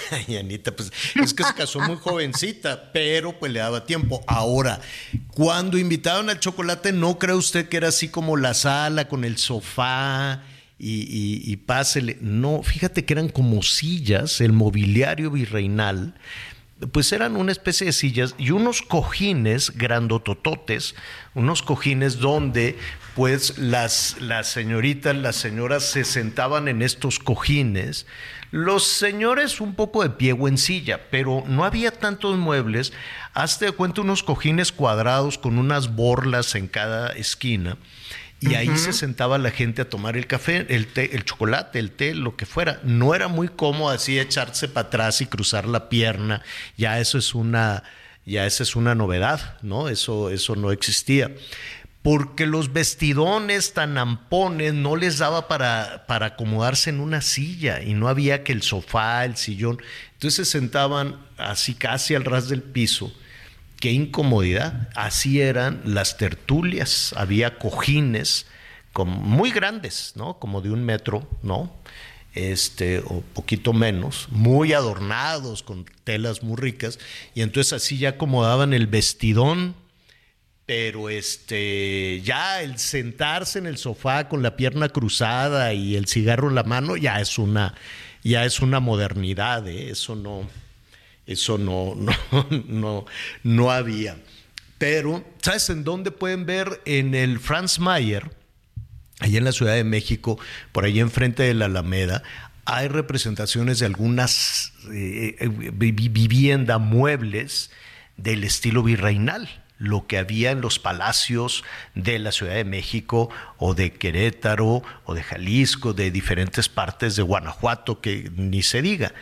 Ay, Anita, pues es que se casó muy jovencita, pero pues le daba tiempo. Ahora, cuando invitaban al chocolate, ¿no cree usted que era así como la sala con el sofá y, y- pásele? No, fíjate que eran como sillas, el mobiliario virreinal, pues eran una especie de sillas y unos cojines grandotototes, unos cojines donde pues las, las señoritas, las señoras se sentaban en estos cojines, los señores un poco de pie o en silla, pero no había tantos muebles, hazte de cuenta unos cojines cuadrados con unas borlas en cada esquina. Y ahí se sentaba la gente a tomar el café, el té, el chocolate, el té, lo que fuera. No era muy cómodo así echarse para atrás y cruzar la pierna. Ya eso es una, ya esa es una novedad, ¿no? Eso, eso no existía. Porque los vestidones tan ampones no les daba para, para acomodarse en una silla y no había que el sofá, el sillón. Entonces se sentaban así casi al ras del piso qué incomodidad. Así eran las tertulias. Había cojines como muy grandes, ¿no? Como de un metro, ¿no? Este, o poquito menos, muy adornados, con telas muy ricas. Y entonces así ya acomodaban el vestidón. Pero este, ya el sentarse en el sofá con la pierna cruzada y el cigarro en la mano, ya es una, ya es una modernidad, ¿eh? Eso no, eso no, no, no, no había. Pero, ¿sabes en dónde pueden ver? En el Franz Mayer, allá en la Ciudad de México, por ahí enfrente de la Alameda, hay representaciones de algunas eh, eh, vi- vivienda, muebles del estilo virreinal, lo que había en los palacios de la Ciudad de México o de Querétaro o de Jalisco, de diferentes partes de Guanajuato, que ni se diga.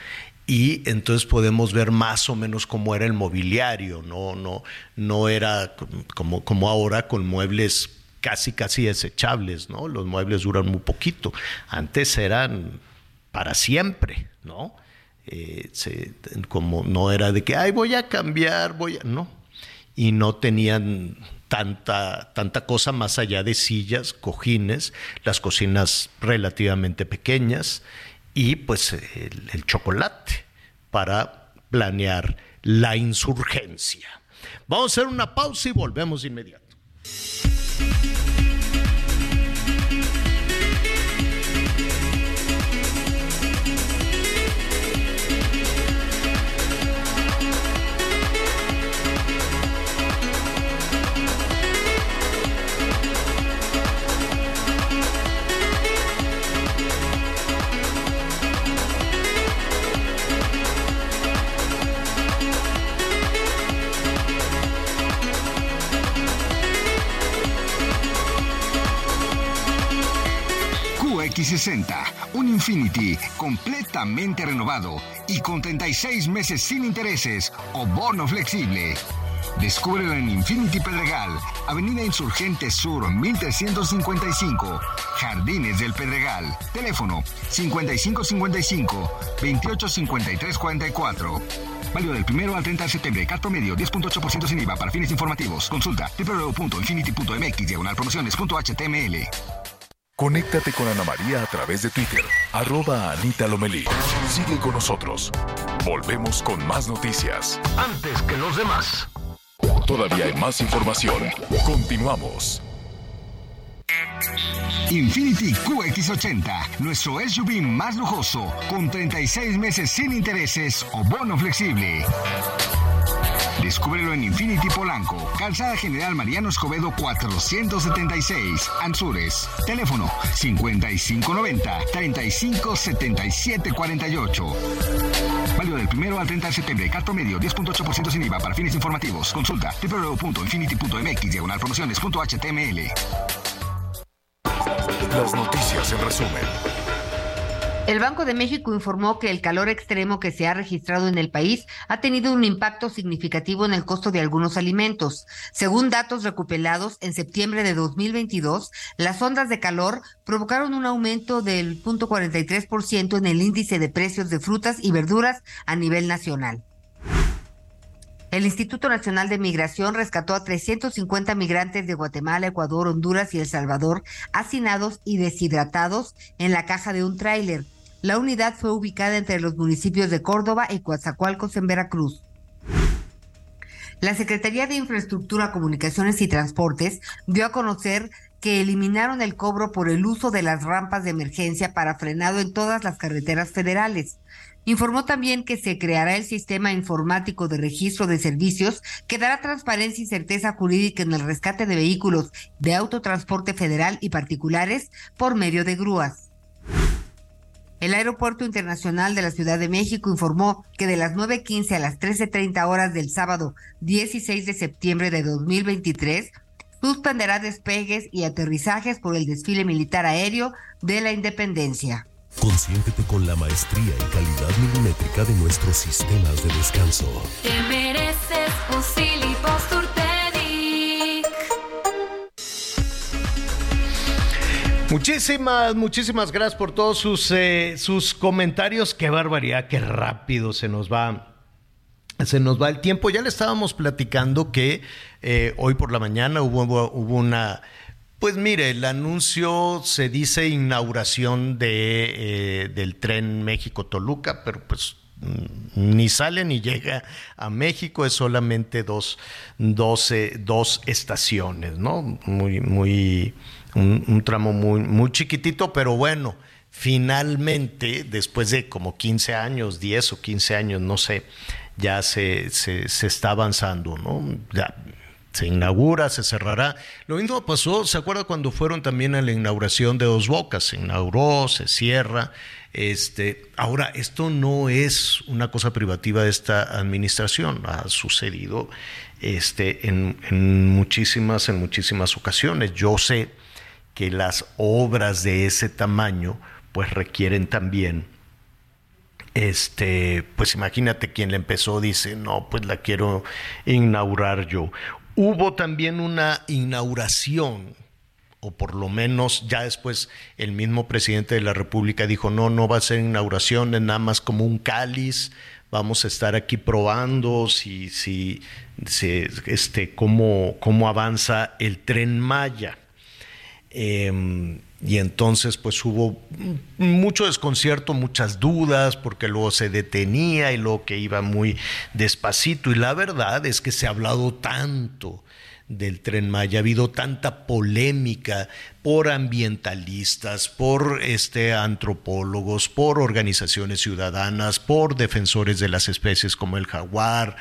y entonces podemos ver más o menos cómo era el mobiliario, no, no, no era como, como ahora con muebles casi casi desechables, ¿no? Los muebles duran muy poquito. Antes eran para siempre, ¿no? Eh, como no era de que, ay, voy a cambiar, voy a. No. Y no tenían tanta, tanta cosa más allá de sillas, cojines, las cocinas relativamente pequeñas y pues el, chocolate para planear la insurgencia. Vamos a hacer una pausa y volvemos de inmediato. X60, un Infinity completamente renovado y con 36 meses sin intereses o bono flexible. Descúbrelo en Infinity Pedregal, Avenida Insurgente Sur 1355, Jardines del Pedregal. Teléfono 5555 285344. Válido del primero al 30 de septiembre. Cat promedio 10.8% sin IVA para fines informativos. Consulta www.infinity.mx diagonal promociones.html. Conéctate con Ana María a través de Twitter, arroba Anita Lomelí. Sigue con nosotros. Volvemos con más noticias. Antes que los demás. Todavía hay más información. Continuamos. Infinity QX80, nuestro SUV más lujoso, con 36 meses sin intereses o bono flexible. Descúbrelo en Infinity Polanco, Calzada General Mariano Escobedo 476, Anzures. Teléfono 5590-357748. Válido del primero al 30 de septiembre. Carto medio 10.8% sin IVA para fines informativos. Consulta www.infinity.mx diagonal promociones.html. Las noticias en resumen. El Banco de México informó que el calor extremo que se ha registrado en el país ha tenido un impacto significativo en el costo de algunos alimentos. Según datos recuperados en septiembre de 2022, las ondas de calor provocaron un aumento del 0.43% en el índice de precios de frutas y verduras a nivel nacional. El Instituto Nacional de Migración rescató a 350 migrantes de Guatemala, Ecuador, Honduras y El Salvador, hacinados y deshidratados en la caja de un tráiler. La unidad fue ubicada entre los municipios de Córdoba y Coatzacoalcos en Veracruz. La Secretaría de Infraestructura, Comunicaciones y Transportes dio a conocer que eliminaron el cobro por el uso de las rampas de emergencia para frenado en todas las carreteras federales. Informó también que se creará el sistema informático de registro de servicios que dará transparencia y certeza jurídica en el rescate de vehículos de autotransporte federal y particulares por medio de grúas. El Aeropuerto Internacional de la Ciudad de México informó que de las 9.15 a las 13.30 horas del sábado 16 de septiembre de 2023 suspenderá despegues y aterrizajes por el desfile militar aéreo de la Independencia. Consiéntete con la maestría y calidad milimétrica de nuestros sistemas de descanso. Te mereces un Muchísimas, muchísimas gracias por todos sus, eh, sus comentarios. Qué barbaridad, qué rápido se nos va. Se nos va el tiempo. Ya le estábamos platicando que eh, hoy por la mañana hubo, una. Pues mire, el anuncio se dice inauguración de, eh, del tren México-Toluca, pero pues mm, ni sale ni llega a México, es solamente dos, dos estaciones, ¿no? Muy, muy un, tramo muy, muy chiquitito, pero bueno, finalmente, después de como 15 años, 10 o 15 años, no sé, ya se, se, está avanzando, ¿no? Ya se inaugura, se cerrará. Lo mismo pasó, ¿se acuerda cuando fueron también a la inauguración de Dos Bocas? Se inauguró, se cierra. Este, ahora, esto no es una cosa privativa de esta administración, ha sucedido este, en, en muchísimas, en muchísimas ocasiones. Yo sé que las obras de ese tamaño pues requieren también este, pues imagínate quien le empezó, dice, no, pues la quiero inaugurar yo. Hubo también una inauguración, o por lo menos ya después el mismo presidente de la República dijo, no, no va a ser inauguración, es nada más como un cáliz, vamos a estar aquí probando si, si, este, cómo, cómo avanza el tren Maya. Em, y entonces pues hubo mucho desconcierto, muchas dudas, porque luego se detenía y luego que iba muy despacito. Y la verdad es que se ha hablado tanto del tren Maya. Ha habido tanta polémica por ambientalistas, por este, antropólogos, por organizaciones ciudadanas, por defensores de las especies como el jaguar,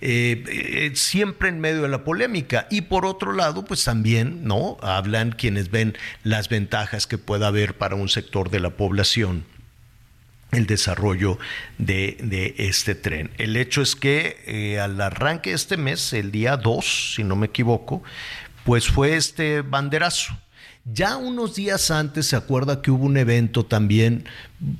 eh, eh, siempre en medio de la polémica. Y por otro lado, pues también, ¿no? Hablan quienes ven las ventajas que pueda haber para un sector de la población el desarrollo de, este tren. El hecho es que eh, al arranque de este mes, el día 2, si no me equivoco, pues fue este banderazo. Ya unos días antes se acuerda que hubo un evento también,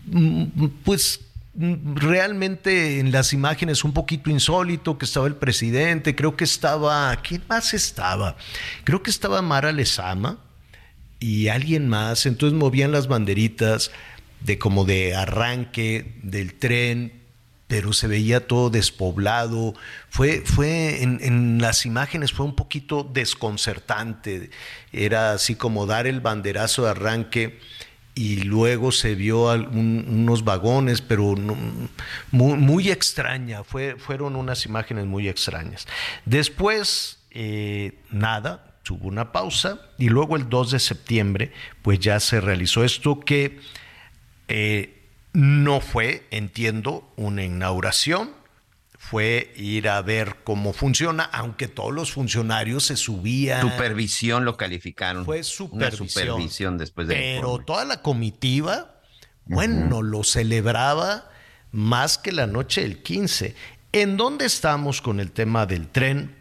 mm, pues realmente en las imágenes un poquito insólito, que estaba el presidente, creo que estaba, ¿quién más estaba? Creo que estaba Mara Lezama y alguien más, entonces movían las banderitas de como de arranque del tren, pero se veía todo despoblado. Fue, fue en, las imágenes fue un poquito desconcertante. Era así como dar el banderazo de arranque y luego se vio unos vagones, pero muy, muy, extraña. Fue, fueron unas imágenes muy extrañas. Después, eh, nada. Tuvo una pausa y luego el 2 de septiembre, pues ya se realizó esto que eh, no fue, entiendo, una inauguración, fue ir a ver cómo funciona, aunque todos los funcionarios se subían. Supervisión lo calificaron. Fue supervisión. Una supervisión después de. Pero toda la comitiva, bueno, lo celebraba más que la noche del 15. ¿En dónde estamos con el tema del tren?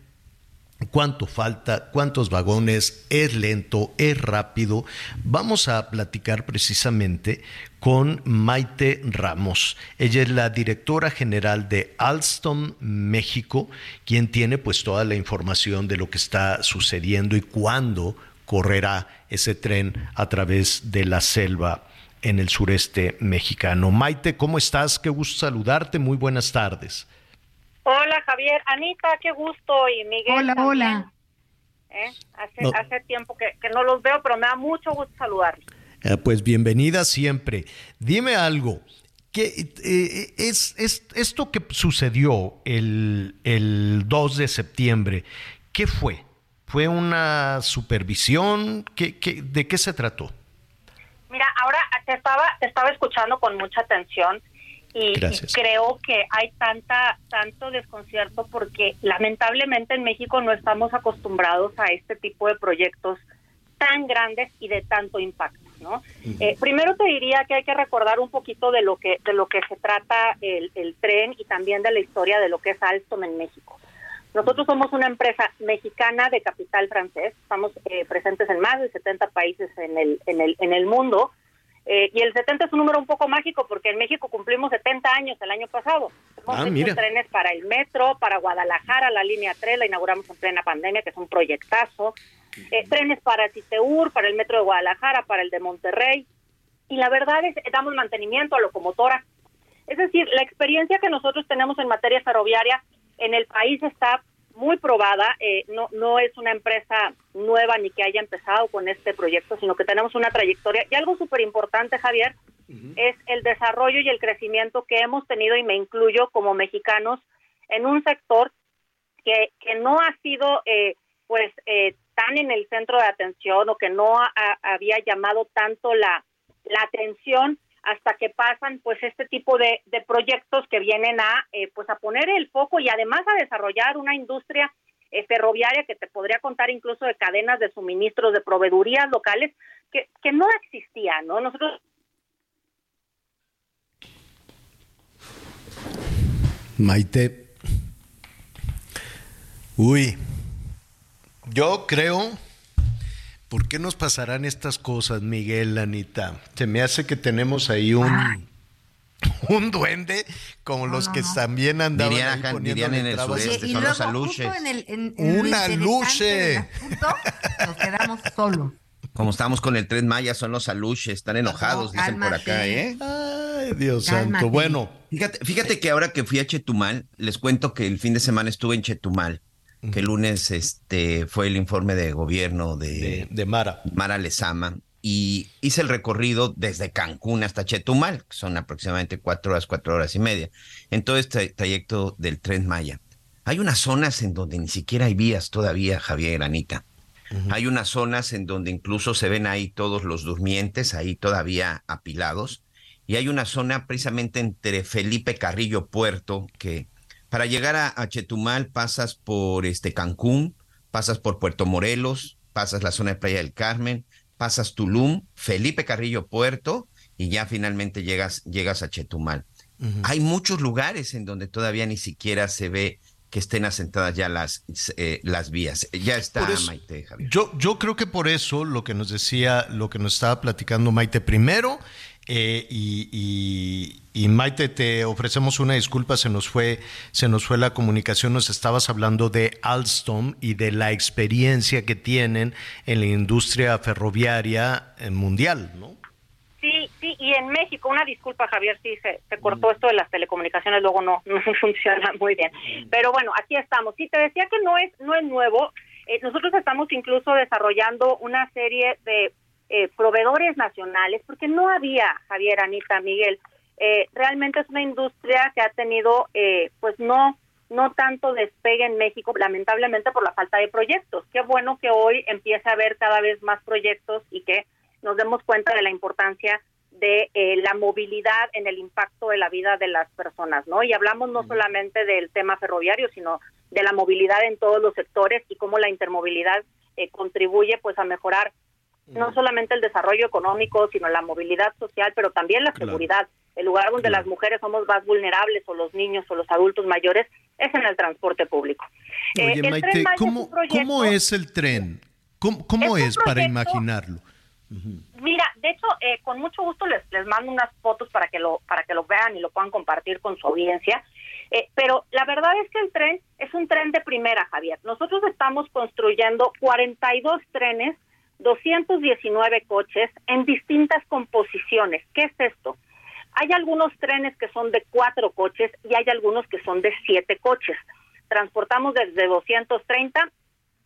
Cuánto falta, cuántos vagones, es lento, es rápido. Vamos a platicar precisamente con Maite Ramos. Ella es la directora general de Alstom México, quien tiene pues toda la información de lo que está sucediendo y cuándo correrá ese tren a través de la selva en el sureste mexicano. Maite, ¿cómo estás? Qué gusto saludarte. Muy buenas tardes. Hola Javier, Anita, qué gusto y Miguel. Hola, hola. ¿Eh? Hace, tiempo que, no los veo, pero me da mucho gusto saludarlos. Eh, pues bienvenida siempre. Dime algo. ¿Qué, eh, es, esto que sucedió el, el 2 de septiembre? ¿Qué fue? ¿Fue una supervisión? ¿Qué, qué, de qué se trató? Mira, ahora te estaba, te estaba escuchando con mucha atención y, creo que hay tanta tanto desconcierto porque lamentablemente en México no estamos acostumbrados a este tipo de proyectos tan grandes y de tanto impacto no eh, primero te diría que hay que recordar un poquito de lo que de lo que se trata el, el tren y también de la historia de lo que es Alstom en México. Nosotros somos una empresa mexicana de capital francés estamos eh, presentes en más de 70 países en el en el en el mundo eh, y el 70 es un número un poco mágico porque en México cumplimos 70 años el año pasado. Hemos ah, hecho trenes para el metro, para Guadalajara, la línea 3, la inauguramos en plena pandemia, que es un proyectazo. Eh, trenes para Citeur, para el metro de Guadalajara, para el de Monterrey. Y la verdad es que damos mantenimiento a locomotoras. Es decir, la experiencia que nosotros tenemos en materia ferroviaria en el país está muy probada, eh, no, no es una empresa nueva ni que haya empezado con este proyecto, sino que tenemos una trayectoria. Y algo súper importante, Javier, es el desarrollo y el crecimiento que hemos tenido, y me incluyo como mexicanos, en un sector que, que no ha sido eh, pues eh, tan en el centro de atención o que no había llamado tanto la, la atención hasta que pasan pues este tipo de, proyectos que vienen a eh, pues a poner el foco y además a desarrollar una industria eh, ferroviaria que te podría contar incluso de cadenas de suministros de proveedurías locales que, que no existían, ¿no? Nosotros Maite. Uy. Yo creo ¿Por qué nos pasarán estas cosas, Miguel, Anita? Se me hace que tenemos ahí un, un duende como los que también andaban Dirían ahí dirían en el sureste, y son luego los aluches. en el, en- en lo Una luche. nos quedamos solos. Como estamos con el tren Maya, son los aluches, están enojados, No, dicen por acá. ¿eh? Ay, Dios Cálmate. santo. Bueno, Fíjate, fíjate que ahora que fui a Chetumal, les cuento que el fin de semana estuve en Chetumal, que el lunes este, fue el informe de gobierno de, de, de Mara. Mara Lezama y hice el recorrido desde Cancún hasta Chetumal, que son aproximadamente cuatro horas, cuatro horas y media, en todo este trayecto del tren Maya. Hay unas zonas en donde ni siquiera hay vías todavía, Javier Anita. Hay unas zonas en donde incluso se ven ahí todos los durmientes, ahí todavía apilados. Y hay una zona precisamente entre Felipe Carrillo Puerto, que para llegar a, a Chetumal pasas por este Cancún, pasas por Puerto Morelos, pasas la zona de Playa del Carmen, pasas Tulum, Felipe Carrillo Puerto y ya finalmente llegas, llegas a Chetumal. Hay muchos lugares en donde todavía ni siquiera se ve que estén asentadas ya las, eh, las vías. Ya está, eso- Maite, Javier. Yo, yo creo que por eso lo que nos decía, lo que nos estaba platicando Maite primero, eh, y, y- y Maite, te ofrecemos una disculpa, se nos fue, se nos fue la comunicación, nos estabas hablando de Alstom y de la experiencia que tienen en la industria ferroviaria eh, mundial, ¿no? Sí, sí, y en México, una disculpa Javier, sí, se, se cortó esto de las telecomunicaciones, luego no, no funciona muy bien. Pero bueno, aquí estamos. Sí, te decía que no es, no es nuevo. Eh, nosotros estamos incluso desarrollando una serie de eh, proveedores nacionales, porque no había, Javier, Anita, Miguel, eh, realmente es una industria que ha tenido, eh, pues no, no tanto despegue en México, lamentablemente por la falta de proyectos. Qué bueno que hoy empiece a haber cada vez más proyectos y que nos demos cuenta de la importancia de eh, la movilidad en el impacto de la vida de las personas, ¿no? Y hablamos no solamente del tema ferroviario, sino de la movilidad en todos los sectores y cómo la intermovilidad eh, contribuye pues a mejorar no solamente el desarrollo económico, sino la movilidad social, pero también la Claro. seguridad. El lugar donde las mujeres somos más vulnerables o los niños o los adultos mayores es en el transporte público. Eh, Oye, el Maite, Tren Maya es ¿cómo, un proyecto- ¿cómo es el tren? ¿Cómo, cómo Es para imaginarlo? Mira, de hecho, eh, con mucho gusto les, les mando unas fotos para que lo para que lo vean y lo puedan compartir con su audiencia. Eh, pero la verdad es que el tren es un tren de primera, Javier. Nosotros estamos construyendo 42 trenes, 219 coches en distintas composiciones. ¿Qué es esto? Hay algunos trenes que son de cuatro coches y hay algunos que son de siete coches. Transportamos desde 230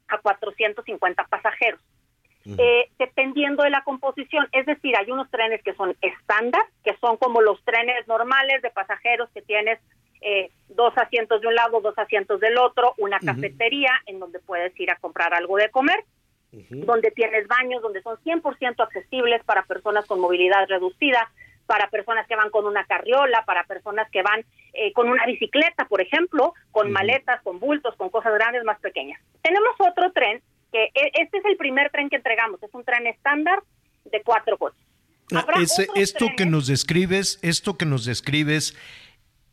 a 450 pasajeros eh, dependiendo de la composición. Es decir, hay unos trenes que son estándar, que son como los trenes normales de pasajeros que tienes eh, dos asientos de un lado, dos asientos del otro, una cafetería en donde puedes ir a comprar algo de comer, donde tienes baños, donde son 100% accesibles para personas con movilidad reducida, para personas que van con una carriola, para personas que van eh, con una bicicleta, por ejemplo, con maletas, con bultos, con cosas grandes más pequeñas. Tenemos otro tren que e- este es el primer tren que entregamos, es un tren estándar de cuatro coches. Ah, esto que nos describes, esto que nos describes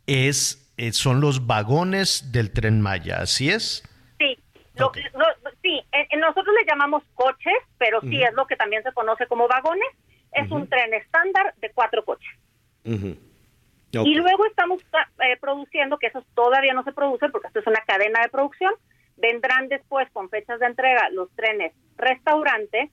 es eh, son los vagones del tren Maya, ¿así es? Sí, lo- lo- sí, en- en nosotros le llamamos coches, pero sí es lo que también se conoce como vagones. Es un tren estándar de cuatro coches. Y luego estamos eh, produciendo, que esos todavía no se producen porque esto es una cadena de producción, vendrán después con fechas de entrega los trenes restaurante,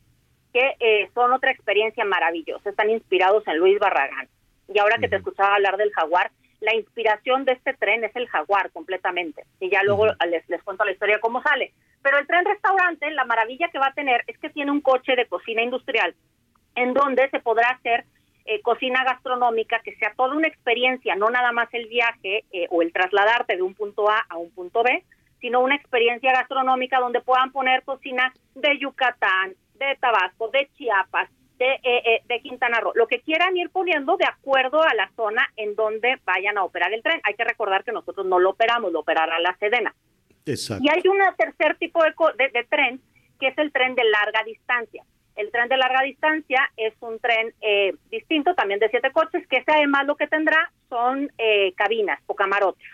que eh, son otra experiencia maravillosa, están inspirados en Luis Barragán. Y ahora que te escuchaba hablar del jaguar, la inspiración de este tren es el jaguar completamente. Y ya luego les, les cuento la historia de cómo sale. Pero el tren restaurante, la maravilla que va a tener es que tiene un coche de cocina industrial en donde se podrá hacer eh, cocina gastronómica, que sea toda una experiencia, no nada más el viaje eh, o el trasladarte de un punto A a un punto B, sino una experiencia gastronómica donde puedan poner cocina de Yucatán, de Tabasco, de Chiapas, de, eh, eh, de Quintana Roo, lo que quieran ir poniendo de acuerdo a la zona en donde vayan a operar el tren. Hay que recordar que nosotros no lo operamos, lo operará la Sedena. Exacto. Y hay un tercer tipo de, de tren, que es el tren de larga distancia. El tren de larga distancia es un tren eh, distinto, también de siete coches, que ese además lo que tendrá son eh, cabinas o camarotes,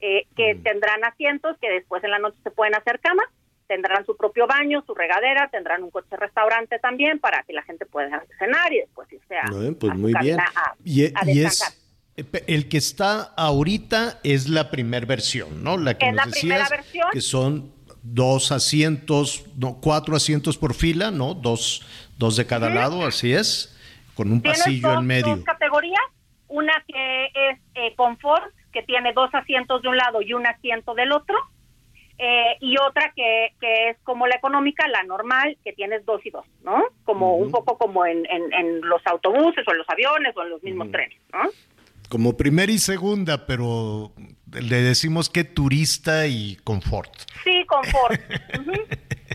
eh, que tendrán asientos que después en la noche se pueden hacer camas, tendrán su propio baño, su regadera, tendrán un coche restaurante también para que la gente pueda cenar y después irse a, No, pues a muy bien. a- Y, a y descansar. es, El que está ahorita es la primera versión, ¿no? La que es nos la primera decías, versión. que son dos asientos, no, cuatro asientos por fila, ¿no? Dos, dos de cada lado, así es, con un pasillo dos, en medio. dos categorías, una que es eh, confort, que tiene dos asientos de un lado y un asiento del otro, eh, y otra que, que es como la económica, la normal, que tienes dos y dos, ¿no? Como un poco como en, en, en los autobuses o en los aviones o en los mismos trenes, ¿no? Como primera y segunda, pero le decimos que turista y confort. Sí, confort.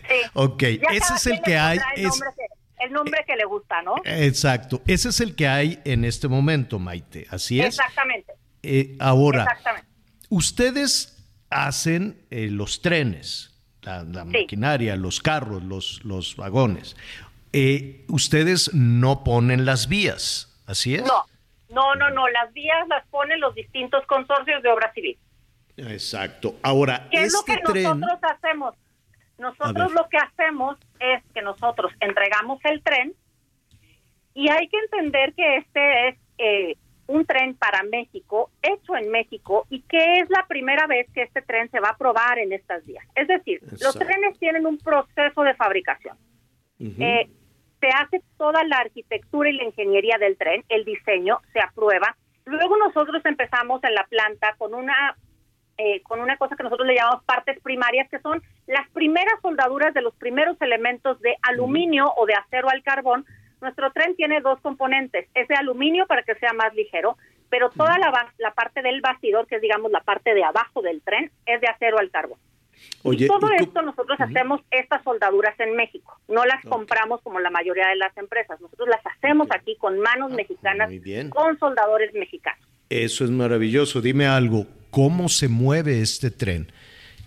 Sí. Ok, Ya ese es el que hay. pondrá El es- nombre, que, el nombre que le gusta, ¿no? exacto, ese es el que hay en este momento, Maite. Así es. Exactamente. Eh, ahora, Exactamente. ustedes hacen eh, los trenes, la, la maquinaria, los carros, los, los vagones. Eh, ustedes no ponen las vías, ¿así es? No, no, no, no. Las vías las ponen los distintos consorcios de obra civil. Exacto. Ahora, ¿Qué es lo este que tren. nosotros hacemos? Nosotros lo que hacemos es que nosotros entregamos el tren y hay que entender que este es eh, un tren para México, hecho en México y que es la primera vez que este tren se va a probar en estas vías. Es decir, los trenes tienen un proceso de fabricación. Eh, se hace toda la arquitectura y la ingeniería del tren, el diseño se aprueba. Luego nosotros empezamos en la planta con una eh, con una cosa que nosotros le llamamos partes primarias, que son las primeras soldaduras de los primeros elementos de aluminio o de acero al carbón. Nuestro tren tiene dos componentes, es de aluminio para que sea más ligero, pero toda la, la parte del bastidor, que es digamos la parte de abajo del tren, es de acero al carbón. Oye, y todo ¿y tú- esto nosotros hacemos estas soldaduras en México, no las compramos como la mayoría de las empresas, nosotros las hacemos aquí con manos mexicanas, Ah, bien. con soldadores mexicanos. Eso es maravilloso. Dime algo, ¿cómo se mueve este tren?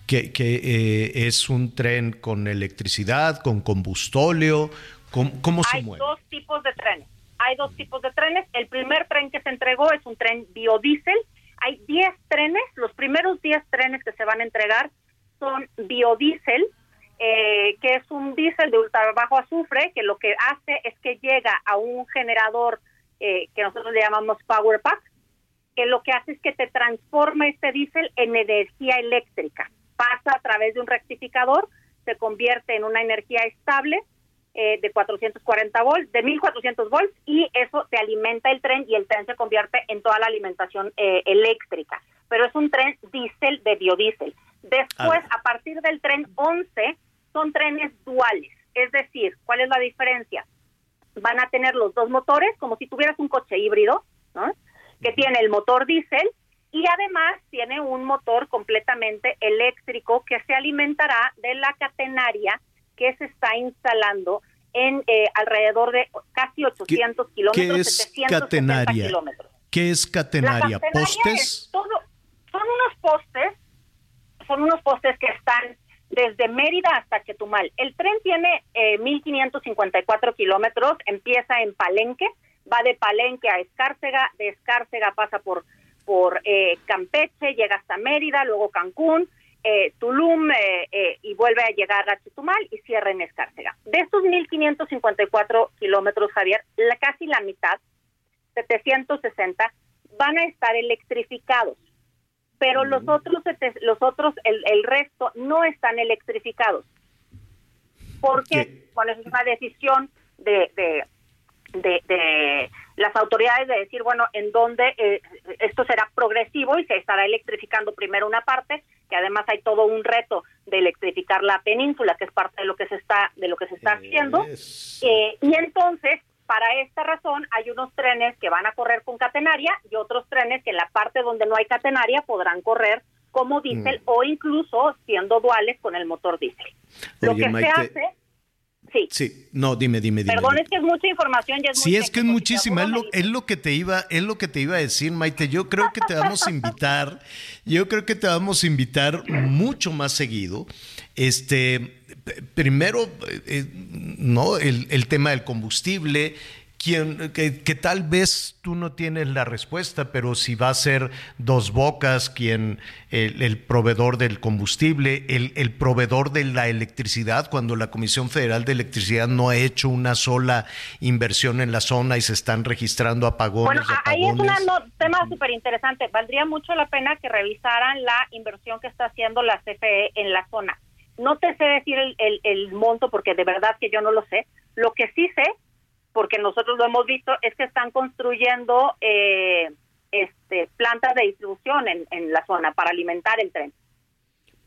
¿Que, que, eh, es un tren con electricidad, con combustóleo? ¿Cómo, cómo se Hay mueve? dos tipos de trenes. Hay dos tipos de trenes. El primer tren que se entregó es un tren biodiesel. Hay 10 trenes. Los primeros 10 trenes que se van a entregar son biodiesel, eh, que es un diésel de ultra bajo azufre, que lo que hace es que llega a un generador eh, que nosotros le llamamos Power Pack, que lo que hace es que te transforma este diésel en energía eléctrica. Pasa a través de un rectificador, se convierte en una energía estable eh, de 440 volts, de 1400 volts, y eso te alimenta el tren y el tren se convierte en toda la alimentación eh, eléctrica. Pero es un tren diésel de biodiesel. Después, a partir del tren 11, son trenes duales. Es decir, ¿cuál es la diferencia? Van a tener los dos motores, como si tuvieras un coche híbrido, ¿no? que tiene el motor diésel y además tiene un motor completamente eléctrico que se alimentará de la catenaria que se está instalando en eh, alrededor de casi 800 ¿Qué kilómetros, es 770 catenaria? kilómetros. ¿Qué es La catenaria? catenaria ¿Postes? es todo- son unos postes, son unos postes que están desde Mérida hasta Chetumal. El tren tiene eh, 1.554 kilómetros, empieza en Palenque, va de Palenque a Escárcega, de Escárcega pasa por, eh, Campeche, llega hasta Mérida, luego Cancún, eh, Tulum eh, eh, y vuelve a llegar a Chetumal y cierra en Escárcega. De estos 1.554 kilómetros, Javier, la, casi la mitad, 760, van a estar electrificados, pero los otros, los otros el, el resto no están electrificados. Porque, bueno, es una decisión de, de, de, de las autoridades de decir, bueno, en dónde eh, esto será progresivo y se estará electrificando primero una parte, que además hay todo un reto de electrificar la península, que es parte de lo que se está de lo que se está haciendo. Eh, y entonces, para esta razón, hay unos trenes que van a correr con catenaria y otros trenes que en la parte donde no hay catenaria podrán correr como diésel Mm. o incluso siendo duales con el motor diésel. Lo que Maite, se hace, sí, Sí, no, dime, dime, dime. perdón, dime. es que es mucha información y es Sí, muy es que es muchísima, es lo, es lo que te iba, es lo que te iba a decir, Maite. Yo creo que te vamos a invitar, yo creo que te vamos a invitar mucho más seguido. Este, primero, eh, no, el, el tema del combustible, quien, que, que, tal vez tú no tienes la respuesta, pero si va a ser Dos Bocas quien, el, el proveedor del combustible, el, el, proveedor de la electricidad, cuando la Comisión Federal de Electricidad no ha hecho una sola inversión en la zona y se están registrando apagones. Bueno, ahí es un no, tema súper interesante. Valdría mucho la pena que revisaran la inversión que está haciendo la CFE en la zona. No te sé decir el, el, el monto porque de verdad que yo no lo sé. Lo que sí sé porque nosotros lo hemos visto, es que están construyendo eh, este, plantas de distribución en, en, la zona para alimentar el tren.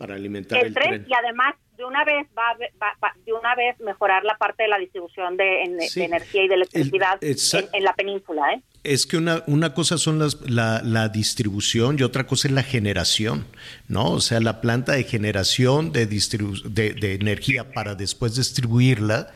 Para alimentar el, tren, tren. Y además, de una vez va, va, va, de una vez mejorar la parte de la distribución de, en, Sí. de energía y de electricidad El- en, en la península. ¿eh? Es que una, una cosa son las, la, la distribución y otra cosa es la generación, ¿no? O sea, la planta de generación de, distribu- de, de energía para después distribuirla,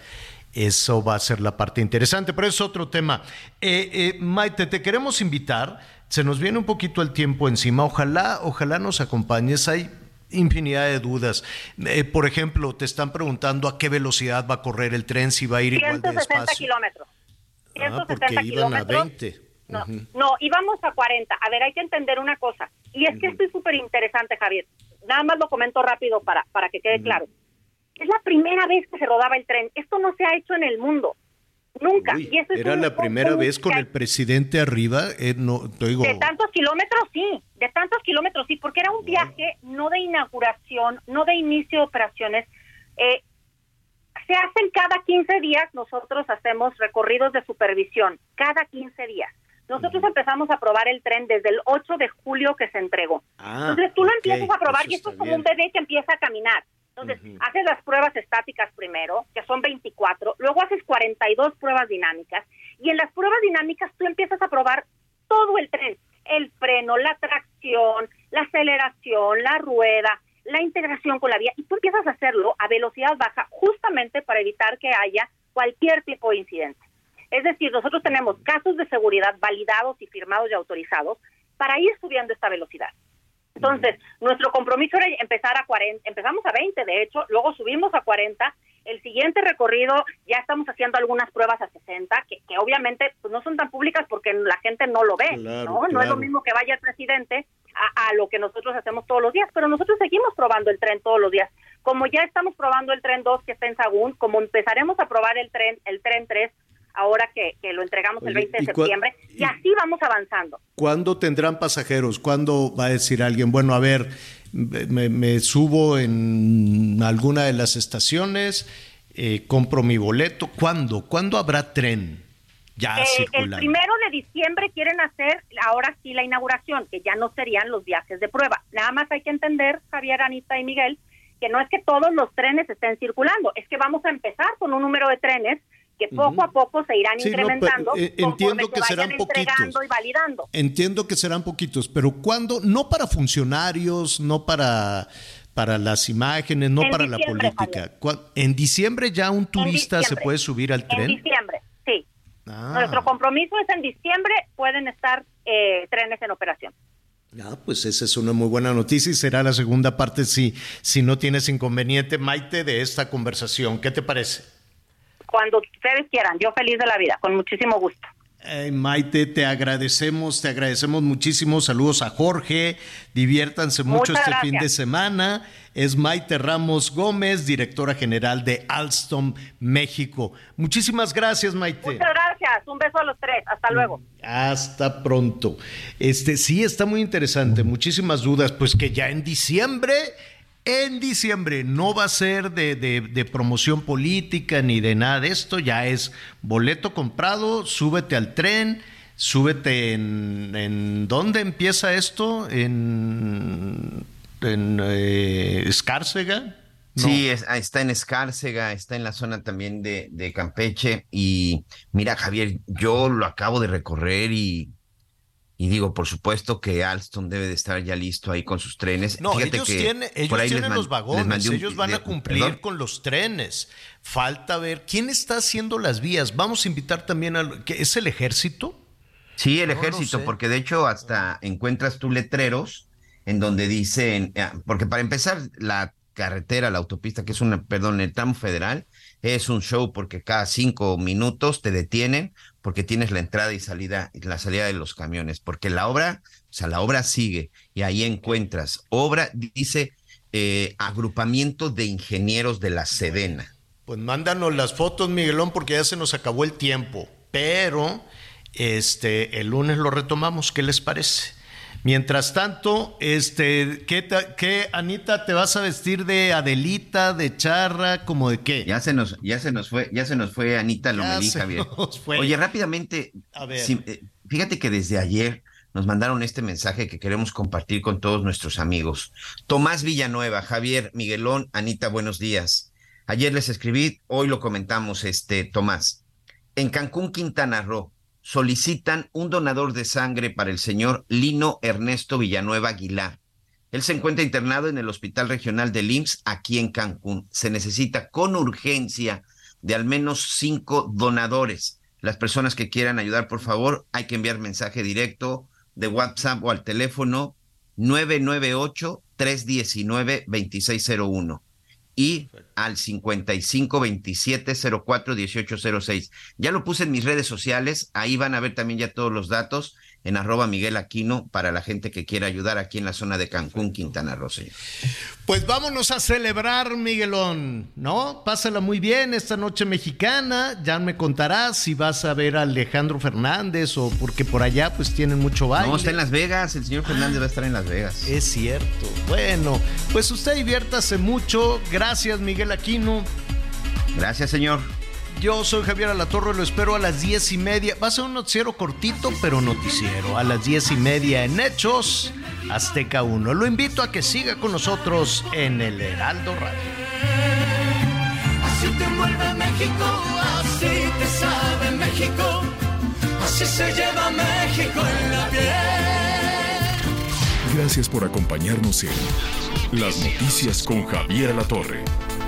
eso va a ser la parte interesante, pero es otro tema. Eh, eh, Maite, te queremos invitar, se nos viene un poquito el tiempo encima, ojalá, ojalá nos acompañes, hay infinidad de dudas. Eh, por ejemplo, te están preguntando a qué velocidad va a correr el tren, si va a ir igual de 160 despacio. kilómetros. Ah, 160 porque iban a kilómetros. 20. No, no, íbamos a 40. A ver, hay que entender una cosa. Y es que esto es súper interesante, Javier. Nada más lo comento rápido para, para que quede claro. Es la primera vez que se rodaba el tren. Esto no se ha hecho en el mundo. Nunca. Uy, y eso es era un la primera vez con el presidente arriba, eh, no, te digo, De tantos kilómetros, sí. De tantos kilómetros, sí. Porque era un viaje no de inauguración, no de inicio de operaciones. Eh, se hacen cada 15 días, nosotros hacemos recorridos de supervisión, cada 15 días. Nosotros empezamos a probar el tren desde el 8 de julio que se entregó. Ah, Entonces tú lo empiezas a probar y esto es como bien. un bebé que empieza a caminar. Entonces haces las pruebas estáticas primero, que son 24, luego haces 42 pruebas dinámicas y en las pruebas dinámicas tú empiezas a probar todo el tren, el freno, la tracción, la aceleración, la rueda, la integración con la vía y tú empiezas a hacerlo a velocidad baja justamente para evitar que haya cualquier tipo de incidente. Es decir, nosotros tenemos casos de seguridad validados y firmados y autorizados para ir subiendo esta velocidad. Entonces, nuestro compromiso era empezar a 40, empezamos a 20 de hecho, luego subimos a 40, el siguiente recorrido ya estamos haciendo algunas pruebas a 60, que, que obviamente pues, no son tan públicas porque la gente no lo ve, Claro, ¿no? No es lo mismo que vaya el presidente a, a lo que nosotros hacemos todos los días, pero nosotros seguimos probando el tren todos los días. Como ya estamos probando el tren 2 que está en Sagún, como empezaremos a probar el tren, el tren 3, ahora que, que lo entregamos el Oye, 20 de ¿y cua- septiembre, y así vamos avanzando. ¿cuándo tendrán pasajeros? ¿Cuándo va a decir alguien, bueno, a ver, me, me subo en alguna de las estaciones, eh, compro mi boleto? ¿Cuándo? ¿Cuándo habrá tren ya Eh, el primero de diciembre quieren hacer ahora sí la inauguración, que ya no serían los viajes de prueba. Nada más hay que entender, Javier, Anita y Miguel, que no es que todos los trenes estén circulando, es que vamos a empezar con un número de trenes que poco a poco se irán Sí, no, incrementando eh, conforme entiendo se que serán poquitos. y validando. Entiendo que serán poquitos, pero ¿cuándo? No para funcionarios, no para, para las imágenes, no En para la política. ¿Cuá- ¿En diciembre ya un turista se puede subir al En tren? diciembre, sí. Ah. Nuestro compromiso es en diciembre pueden estar eh, trenes en operación. Ah, pues esa es una muy buena noticia y será la segunda parte si, si no tienes inconveniente, Maite, de esta conversación. ¿Qué te parece? Cuando ustedes quieran, yo feliz de la vida, con muchísimo gusto. Eh, Maite, te agradecemos, te agradecemos muchísimo. Saludos a Jorge, diviértanse mucho Muchas este gracias. fin de semana. Es Maite Ramos Gómez, directora general de Alstom México. Muchísimas gracias, Maite. Muchas gracias, un beso a los tres, hasta luego. Hasta pronto. Este sí está muy interesante, muchísimas dudas, pues que ya en diciembre, en diciembre no va a ser de, de- promoción política ni de nada de esto, ya es boleto comprado, súbete al tren, súbete en, en ¿dónde empieza esto? En, en eh, Escárcega. Sí, ah, está en Escárcega, está en la zona también de Campeche. Y mira, Javier, yo lo acabo de recorrer y, y digo, por supuesto que Alstom debe de estar ya listo ahí con sus trenes. No, Fíjate ellos que tienen, ellos tienen los vagones, un- ellos van a cumplir con los trenes. Falta ver quién está haciendo las vías. Vamos a invitar también que es el ejército. Sí, el No, no ejército, sé. porque de hecho hasta encuentras tú letreros en donde dicen, eh, porque para empezar, la carretera, la autopista, que es una, perdón, el tramo federal, es un show porque cada cinco minutos te detienen porque tienes la entrada y salida, la salida de los camiones, porque la obra, o sea, la obra sigue y ahí encuentras obra, dice eh, agrupamiento de ingenieros de la Sedena. Pues mándanos las fotos, Miguelón, porque ya se nos acabó el tiempo. Pero este, el lunes lo retomamos. ¿Qué les parece? Mientras tanto, este, ¿qué, ¿qué, Anita, te vas a vestir de Adelita, de Charra, como de qué? Ya se nos, ya se nos fue, ya se nos fue Anita Lomelí, Javier. Oye, rápidamente, eh, fíjate que desde ayer nos mandaron este mensaje que queremos compartir con todos nuestros amigos. Tomás Villanueva, Javier, Miguelón, Anita, buenos días. Ayer les escribí, hoy lo comentamos, este, Tomás. En Cancún, Quintana Roo, solicitan un donador de sangre para el señor Lino Ernesto Villanueva Aguilar. Él se encuentra internado en el Hospital Regional de IMSS aquí en Cancún. Se necesita con urgencia de al menos cinco donadores. Las personas que quieran ayudar, por favor, hay que enviar mensaje directo de WhatsApp o al teléfono 998-319-2601 y al 55 27 04 18 06. Ya lo puse en mis redes sociales, ahí van a ver también ya todos los datos en arroba Miguel Aquino para la gente que quiera ayudar aquí en la zona de Cancún, Quintana Roo, Pues vámonos a celebrar, Miguelón, ¿no? Pásala muy bien esta noche mexicana. Ya me contarás si vas a ver a Alejandro Fernández o porque por allá pues tienen mucho baile. No, está en Las Vegas, el señor Fernández va a estar en Las Vegas. Es cierto. Bueno, pues usted diviértase mucho. Gracias, Miguel Aquino. Gracias, señor. Yo soy Javier Alatorre, lo espero a las diez y media. Va a ser un noticiero cortito, pero noticiero. A las diez y media en Hechos, Azteca 1. Lo invito a que siga con nosotros en el Heraldo Radio. Así te mueve México, así te sabe México, así se lleva México en la piel. Gracias por acompañarnos en Las Noticias con Javier Alatorre.